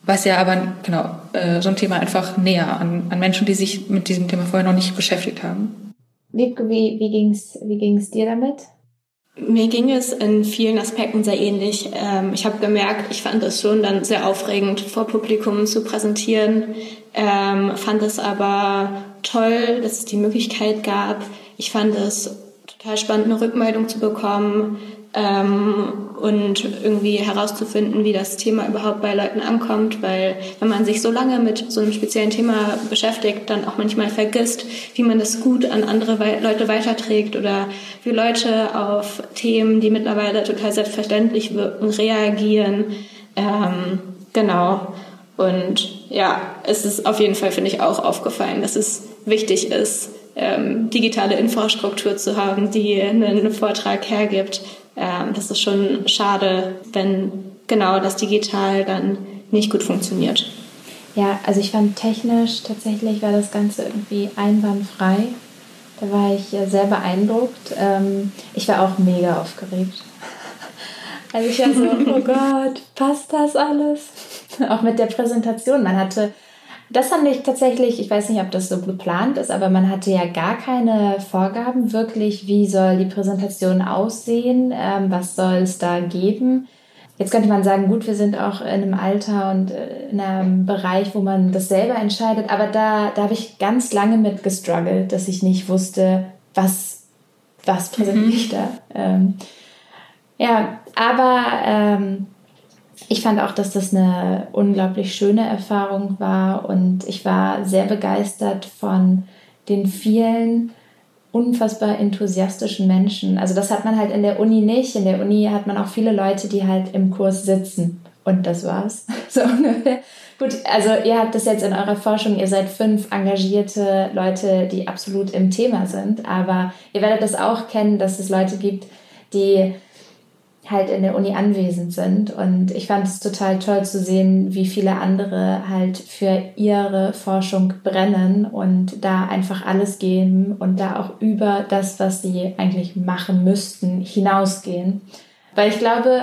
was ja aber, genau, äh, so ein Thema einfach näher an, an Menschen, die sich mit diesem Thema vorher noch nicht beschäftigt haben. Wie, wie, wie ging es wie ging's dir damit? Mir ging es in vielen Aspekten sehr ähnlich. Ähm, ich habe gemerkt, ich fand es schon dann sehr aufregend, vor Publikum zu präsentieren, ähm, fand es aber toll, dass es die Möglichkeit gab. Ich fand es total spannend, eine Rückmeldung zu bekommen ähm, und irgendwie herauszufinden, wie das Thema überhaupt bei Leuten ankommt, weil wenn man sich so lange mit so einem speziellen Thema beschäftigt, dann auch manchmal vergisst, wie man das gut an andere Leute weiterträgt oder wie Leute auf Themen, die mittlerweile total selbstverständlich wirken, reagieren. Ähm, genau. Und ja, es ist auf jeden Fall, finde ich, auch aufgefallen, dass es wichtig ist, ähm, digitale Infrastruktur zu haben, die einen Vortrag hergibt. Ähm, das ist schon schade, wenn genau das digital dann nicht gut funktioniert. Ja, also ich fand technisch tatsächlich war das Ganze irgendwie einwandfrei. Da war ich sehr beeindruckt. Ähm, ich war auch mega aufgeregt. Also ich war so, oh Gott, passt das alles? Auch mit der Präsentation. Man hatte Das fand ich tatsächlich, ich weiß nicht, ob das so geplant ist, aber man hatte ja gar keine Vorgaben wirklich, wie soll die Präsentation aussehen, ähm, was soll es da geben. Jetzt könnte man sagen, gut, wir sind auch in einem Alter und äh, in einem Bereich, wo man das selber entscheidet, aber da, da habe ich ganz lange mit gestruggelt, dass ich nicht wusste, was, was präsentiere mhm. ich da. Ähm, ja, aber ähm, ich fand auch, dass das eine unglaublich schöne Erfahrung war und ich war sehr begeistert von den vielen unfassbar enthusiastischen Menschen. Also das hat man halt in der Uni nicht. In der Uni hat man auch viele Leute, die halt im Kurs sitzen. Und das war's. So ungefähr. Gut, also ihr habt das jetzt in eurer Forschung, ihr seid fünf engagierte Leute, die absolut im Thema sind. Aber ihr werdet das auch kennen, dass es Leute gibt, die halt in der Uni anwesend sind. Und ich fand es total toll zu sehen, wie viele andere halt für ihre Forschung brennen und da einfach alles geben und da auch über das, was sie eigentlich machen müssten, hinausgehen. Weil ich glaube,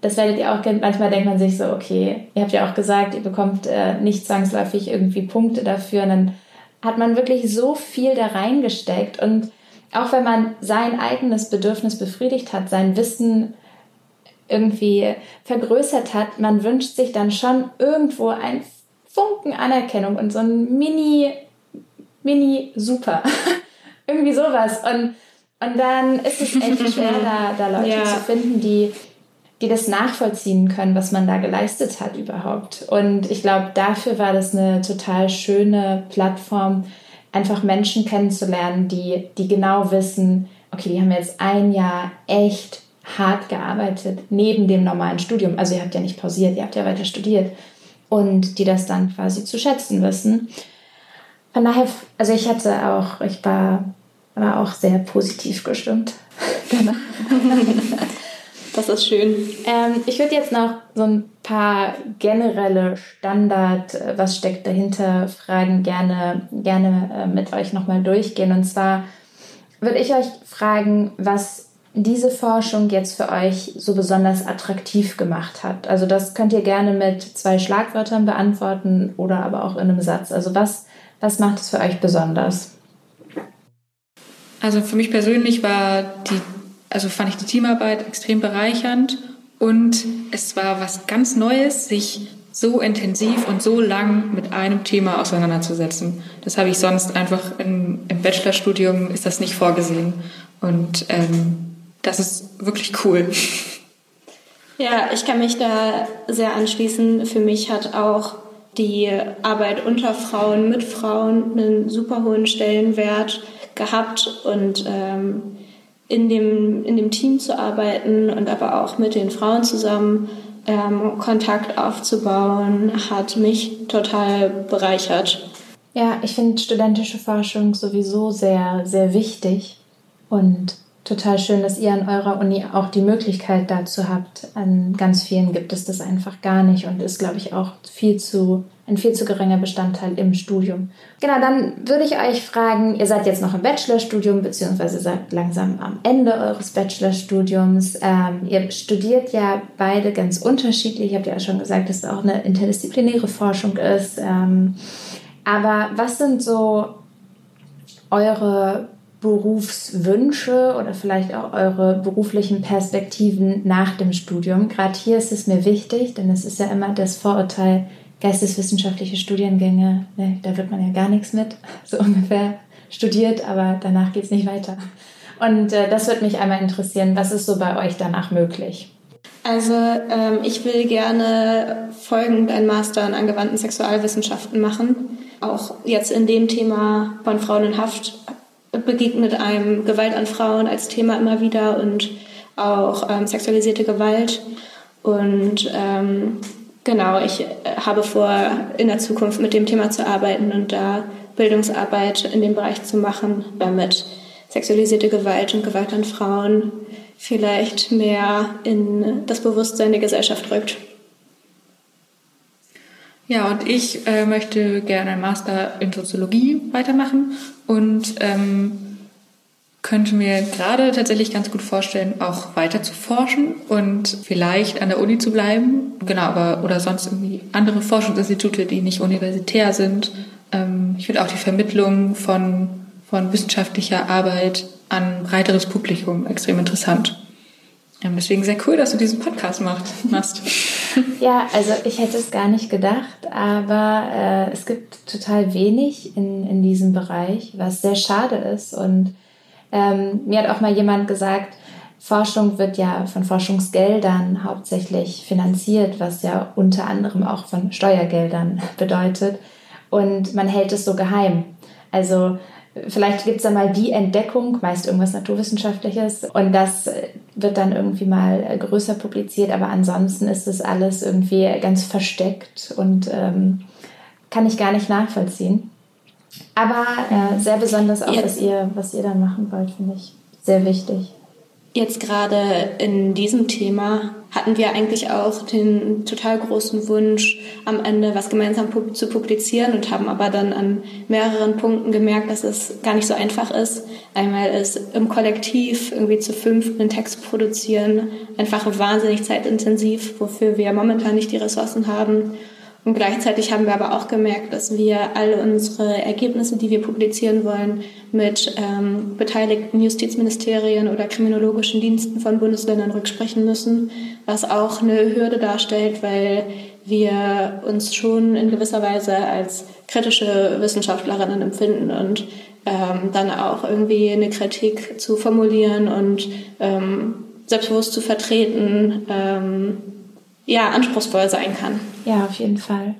das werdet ihr auch kennen. Manchmal denkt man sich so, okay, ihr habt ja auch gesagt, ihr bekommt äh, nicht zwangsläufig irgendwie Punkte dafür. Und dann hat man wirklich so viel da reingesteckt. Und auch wenn man sein eigenes Bedürfnis befriedigt hat, sein Wissen irgendwie vergrößert hat, man wünscht sich dann schon irgendwo ein Funken Anerkennung und so ein Mini, Mini Super. irgendwie sowas. Und, und dann ist es echt schwer, da, da Leute ja. zu finden, die, die das nachvollziehen können, was man da geleistet hat überhaupt. Und ich glaube, dafür war das eine total schöne Plattform, einfach Menschen kennenzulernen, die, die genau wissen, okay, die haben jetzt ein Jahr echt hart gearbeitet neben dem normalen Studium. Also ihr habt ja nicht pausiert, ihr habt ja weiter studiert und die das dann quasi zu schätzen wissen. Von daher, also ich hatte auch, ich war, war auch sehr positiv gestimmt. das ist schön. Ähm, ich würde jetzt noch so ein paar generelle Standard, äh, was steckt dahinter, Fragen gerne, gerne äh, mit euch nochmal durchgehen. Und zwar würde ich euch fragen, was diese Forschung jetzt für euch so besonders attraktiv gemacht hat? Also das könnt ihr gerne mit zwei Schlagwörtern beantworten oder aber auch in einem Satz. Also was, was macht es für euch besonders? Also für mich persönlich war die, also fand ich die Teamarbeit extrem bereichernd und es war was ganz Neues, sich so intensiv und so lang mit einem Thema auseinanderzusetzen. Das habe ich sonst einfach in, im Bachelorstudium ist das nicht vorgesehen. Und ähm, das ist wirklich cool. Ja, ich kann mich da sehr anschließen. Für mich hat auch die Arbeit unter Frauen, mit Frauen einen super hohen Stellenwert gehabt und ähm, in, dem, in dem Team zu arbeiten und aber auch mit den Frauen zusammen ähm, Kontakt aufzubauen, hat mich total bereichert. Ja, ich finde studentische Forschung sowieso sehr, sehr wichtig und total schön, dass ihr an eurer Uni auch die Möglichkeit dazu habt. An ganz vielen gibt es das einfach gar nicht und ist, glaube ich, auch viel zu, ein viel zu geringer Bestandteil im Studium. Genau, dann würde ich euch fragen, ihr seid jetzt noch im Bachelorstudium, beziehungsweise seid langsam am Ende eures Bachelorstudiums. Ähm, ihr studiert ja beide ganz unterschiedlich. Ich habe ja schon gesagt, dass es auch eine interdisziplinäre Forschung ist. Ähm, aber was sind so eure Berufswünsche oder vielleicht auch eure beruflichen Perspektiven nach dem Studium. Gerade hier ist es mir wichtig, denn es ist ja immer das Vorurteil, geisteswissenschaftliche Studiengänge, ne, da wird man ja gar nichts mit, so ungefähr studiert, aber danach geht es nicht weiter. Und äh, das würde mich einmal interessieren, was ist so bei euch danach möglich? Also ähm, ich will gerne folgend einen Master in angewandten Sexualwissenschaften machen. Auch jetzt in dem Thema von Frauen in Haft begegnet einem Gewalt an Frauen als Thema immer wieder und auch ähm, sexualisierte Gewalt. Und ähm, genau, ich habe vor, in der Zukunft mit dem Thema zu arbeiten und da Bildungsarbeit in dem Bereich zu machen, damit sexualisierte Gewalt und Gewalt an Frauen vielleicht mehr in das Bewusstsein der Gesellschaft rückt. Ja, und ich äh, möchte gerne einen Master in Soziologie weitermachen und ähm, könnte mir gerade tatsächlich ganz gut vorstellen, auch weiter zu forschen und vielleicht an der Uni zu bleiben. Genau, aber oder sonst irgendwie andere Forschungsinstitute, die nicht universitär sind. Ähm, ich finde auch die Vermittlung von, von wissenschaftlicher Arbeit an breiteres Publikum extrem interessant. Ja, deswegen sehr cool, dass du diesen Podcast macht, machst. ja, also ich hätte es gar nicht gedacht, aber äh, es gibt total wenig in, in diesem Bereich, was sehr schade ist. Und ähm, mir hat auch mal jemand gesagt, Forschung wird ja von Forschungsgeldern hauptsächlich finanziert, was ja unter anderem auch von Steuergeldern bedeutet. Und man hält es so geheim. Also Vielleicht gibt es dann mal die Entdeckung, meist irgendwas Naturwissenschaftliches, und das wird dann irgendwie mal größer publiziert, aber ansonsten ist das alles irgendwie ganz versteckt und ähm, kann ich gar nicht nachvollziehen. Aber äh, sehr besonders auch, was ihr, was ihr dann machen wollt, finde ich sehr wichtig. Jetzt gerade in diesem Thema hatten wir eigentlich auch den total großen Wunsch, am Ende was gemeinsam zu publizieren und haben aber dann an mehreren Punkten gemerkt, dass es gar nicht so einfach ist. Einmal ist im Kollektiv irgendwie zu fünf einen Text produzieren einfach wahnsinnig zeitintensiv, wofür wir momentan nicht die Ressourcen haben. Und gleichzeitig haben wir aber auch gemerkt, dass wir alle unsere Ergebnisse, die wir publizieren wollen, mit ähm, beteiligten Justizministerien oder kriminologischen Diensten von Bundesländern rücksprechen müssen, was auch eine Hürde darstellt, weil wir uns schon in gewisser Weise als kritische Wissenschaftlerinnen empfinden und ähm, dann auch irgendwie eine Kritik zu formulieren und ähm, selbstbewusst zu vertreten, ähm, ja, anspruchsvoll sein kann. Ja, auf jeden Fall.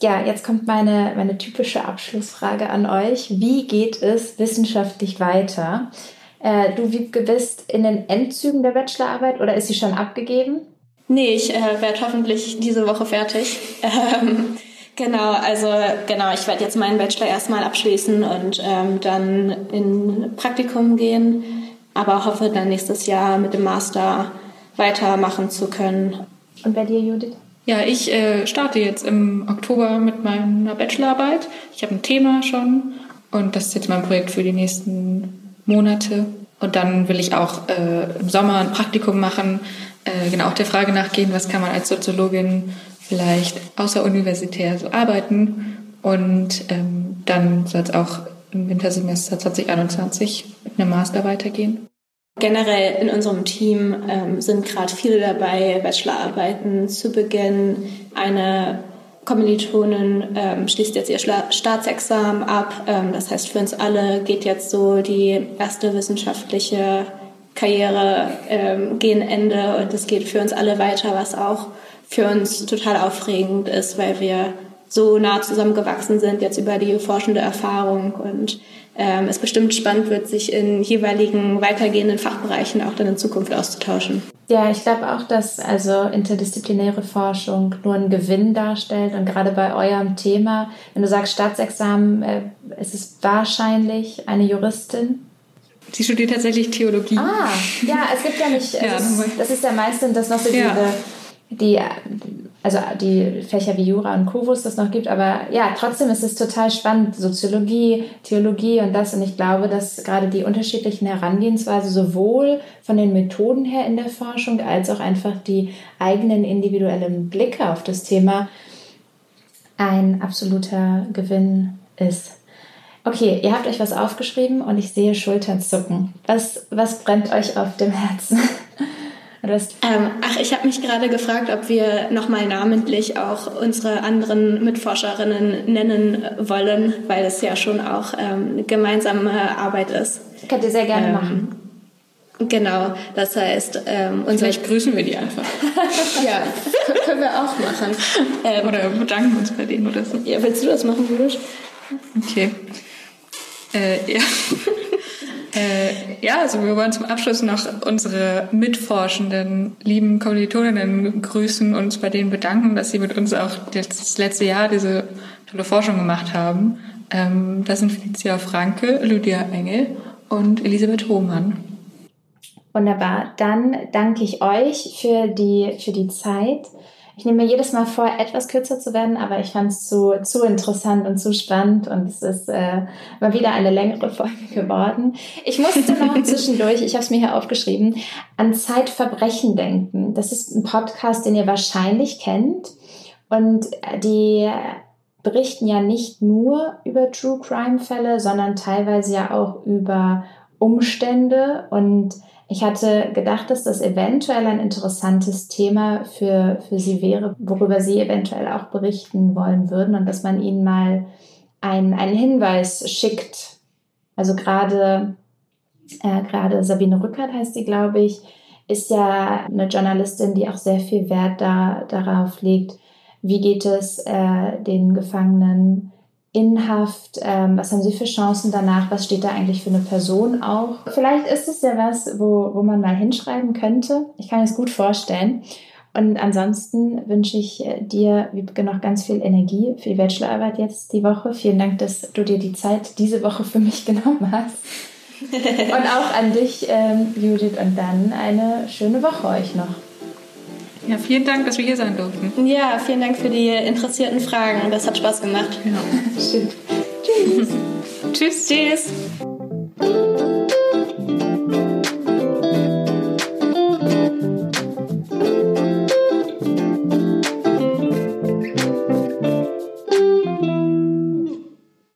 Ja, jetzt kommt meine, meine typische Abschlussfrage an euch. Wie geht es wissenschaftlich weiter? Äh, du bist in den Endzügen der Bachelorarbeit oder ist sie schon abgegeben? Nee, ich äh, werde hoffentlich diese Woche fertig. Ähm, genau, also genau, ich werde jetzt meinen Bachelor erstmal abschließen und ähm, dann in Praktikum gehen, aber hoffe dann nächstes Jahr mit dem Master weitermachen zu können. Und bei dir, Judith? Ja, ich äh, starte jetzt im Oktober mit meiner Bachelorarbeit. Ich habe ein Thema schon und das ist jetzt mein Projekt für die nächsten Monate. Und dann will ich auch äh, im Sommer ein Praktikum machen, äh, genau auch der Frage nachgehen, was kann man als Soziologin vielleicht außeruniversitär so arbeiten. Und ähm, dann soll es auch im Wintersemester 2021 mit einem Master weitergehen. Generell in unserem Team ähm, sind gerade viele dabei, Bachelorarbeiten zu beginnen. Eine Kommilitonin ähm, schließt jetzt ihr Staatsexamen ab. Ähm, das heißt, für uns alle geht jetzt so die erste wissenschaftliche Karriere ähm, gegen Ende und es geht für uns alle weiter, was auch für uns total aufregend ist, weil wir so nah zusammengewachsen sind jetzt über die forschende Erfahrung und ähm, es bestimmt spannend wird, sich in jeweiligen weitergehenden Fachbereichen auch dann in Zukunft auszutauschen. Ja, ich glaube auch, dass also interdisziplinäre Forschung nur einen Gewinn darstellt und gerade bei eurem Thema, wenn du sagst Staatsexamen, äh, ist es wahrscheinlich eine Juristin. Sie studiert tatsächlich Theologie. Ah, ja, es gibt ja nicht, ja, ist, das ist ja meistens das noch so ja. diese, die also die Fächer wie Jura und Co, wo es das noch gibt. Aber ja, trotzdem ist es total spannend, Soziologie, Theologie und das. Und ich glaube, dass gerade die unterschiedlichen Herangehensweise sowohl von den Methoden her in der Forschung als auch einfach die eigenen individuellen Blicke auf das Thema ein absoluter Gewinn ist. Okay, ihr habt euch was aufgeschrieben und ich sehe Schultern zucken. Was, was brennt euch auf dem Herzen? Ähm, ach, ich habe mich gerade gefragt, ob wir nochmal namentlich auch unsere anderen Mitforscherinnen nennen wollen, weil es ja schon auch ähm, gemeinsame Arbeit ist. Könnt ihr sehr gerne ähm, machen. Genau, das heißt, ähm, vielleicht grüßen wir die einfach. ja, können wir auch machen. Ähm, oder bedanken uns bei denen oder so. Ja, willst du das machen, Judith? Okay. Äh, ja. Äh, ja, also wir wollen zum Abschluss noch unsere mitforschenden, lieben Kommilitoninnen grüßen und uns bei denen bedanken, dass sie mit uns auch das letzte Jahr diese tolle Forschung gemacht haben. Ähm, das sind Felicia Franke, Lydia Engel und Elisabeth Hohmann. Wunderbar. Dann danke ich euch für die, für die Zeit. Ich nehme mir jedes Mal vor, etwas kürzer zu werden, aber ich fand es zu, zu interessant und zu spannend und es ist äh, mal wieder eine längere Folge geworden. Ich musste noch zwischendurch, ich habe es mir hier aufgeschrieben, an Zeitverbrechen denken. Das ist ein Podcast, den ihr wahrscheinlich kennt und die berichten ja nicht nur über True Crime Fälle, sondern teilweise ja auch über Umstände und ich hatte gedacht, dass das eventuell ein interessantes Thema für, für Sie wäre, worüber Sie eventuell auch berichten wollen würden und dass man Ihnen mal einen, einen Hinweis schickt. Also gerade, äh, gerade Sabine Rückert heißt sie, glaube ich, ist ja eine Journalistin, die auch sehr viel Wert da, darauf legt, wie geht es äh, den Gefangenen in Haft? Ähm, was haben Sie für Chancen danach? Was steht da eigentlich für eine Person auch? Vielleicht ist es ja was, wo, wo man mal hinschreiben könnte. Ich kann es gut vorstellen. Und ansonsten wünsche ich äh, dir, Wiebke, noch ganz viel Energie für die Bachelorarbeit jetzt die Woche. Vielen Dank, dass du dir die Zeit diese Woche für mich genommen hast. und auch an dich, ähm, Judith, und dann eine schöne Woche euch noch. Ja, vielen Dank, dass wir hier sein durften. Ja, vielen Dank für die interessierten Fragen. Das hat Spaß gemacht. Genau. Schön. Tschüss. Tschüss. Tschüss.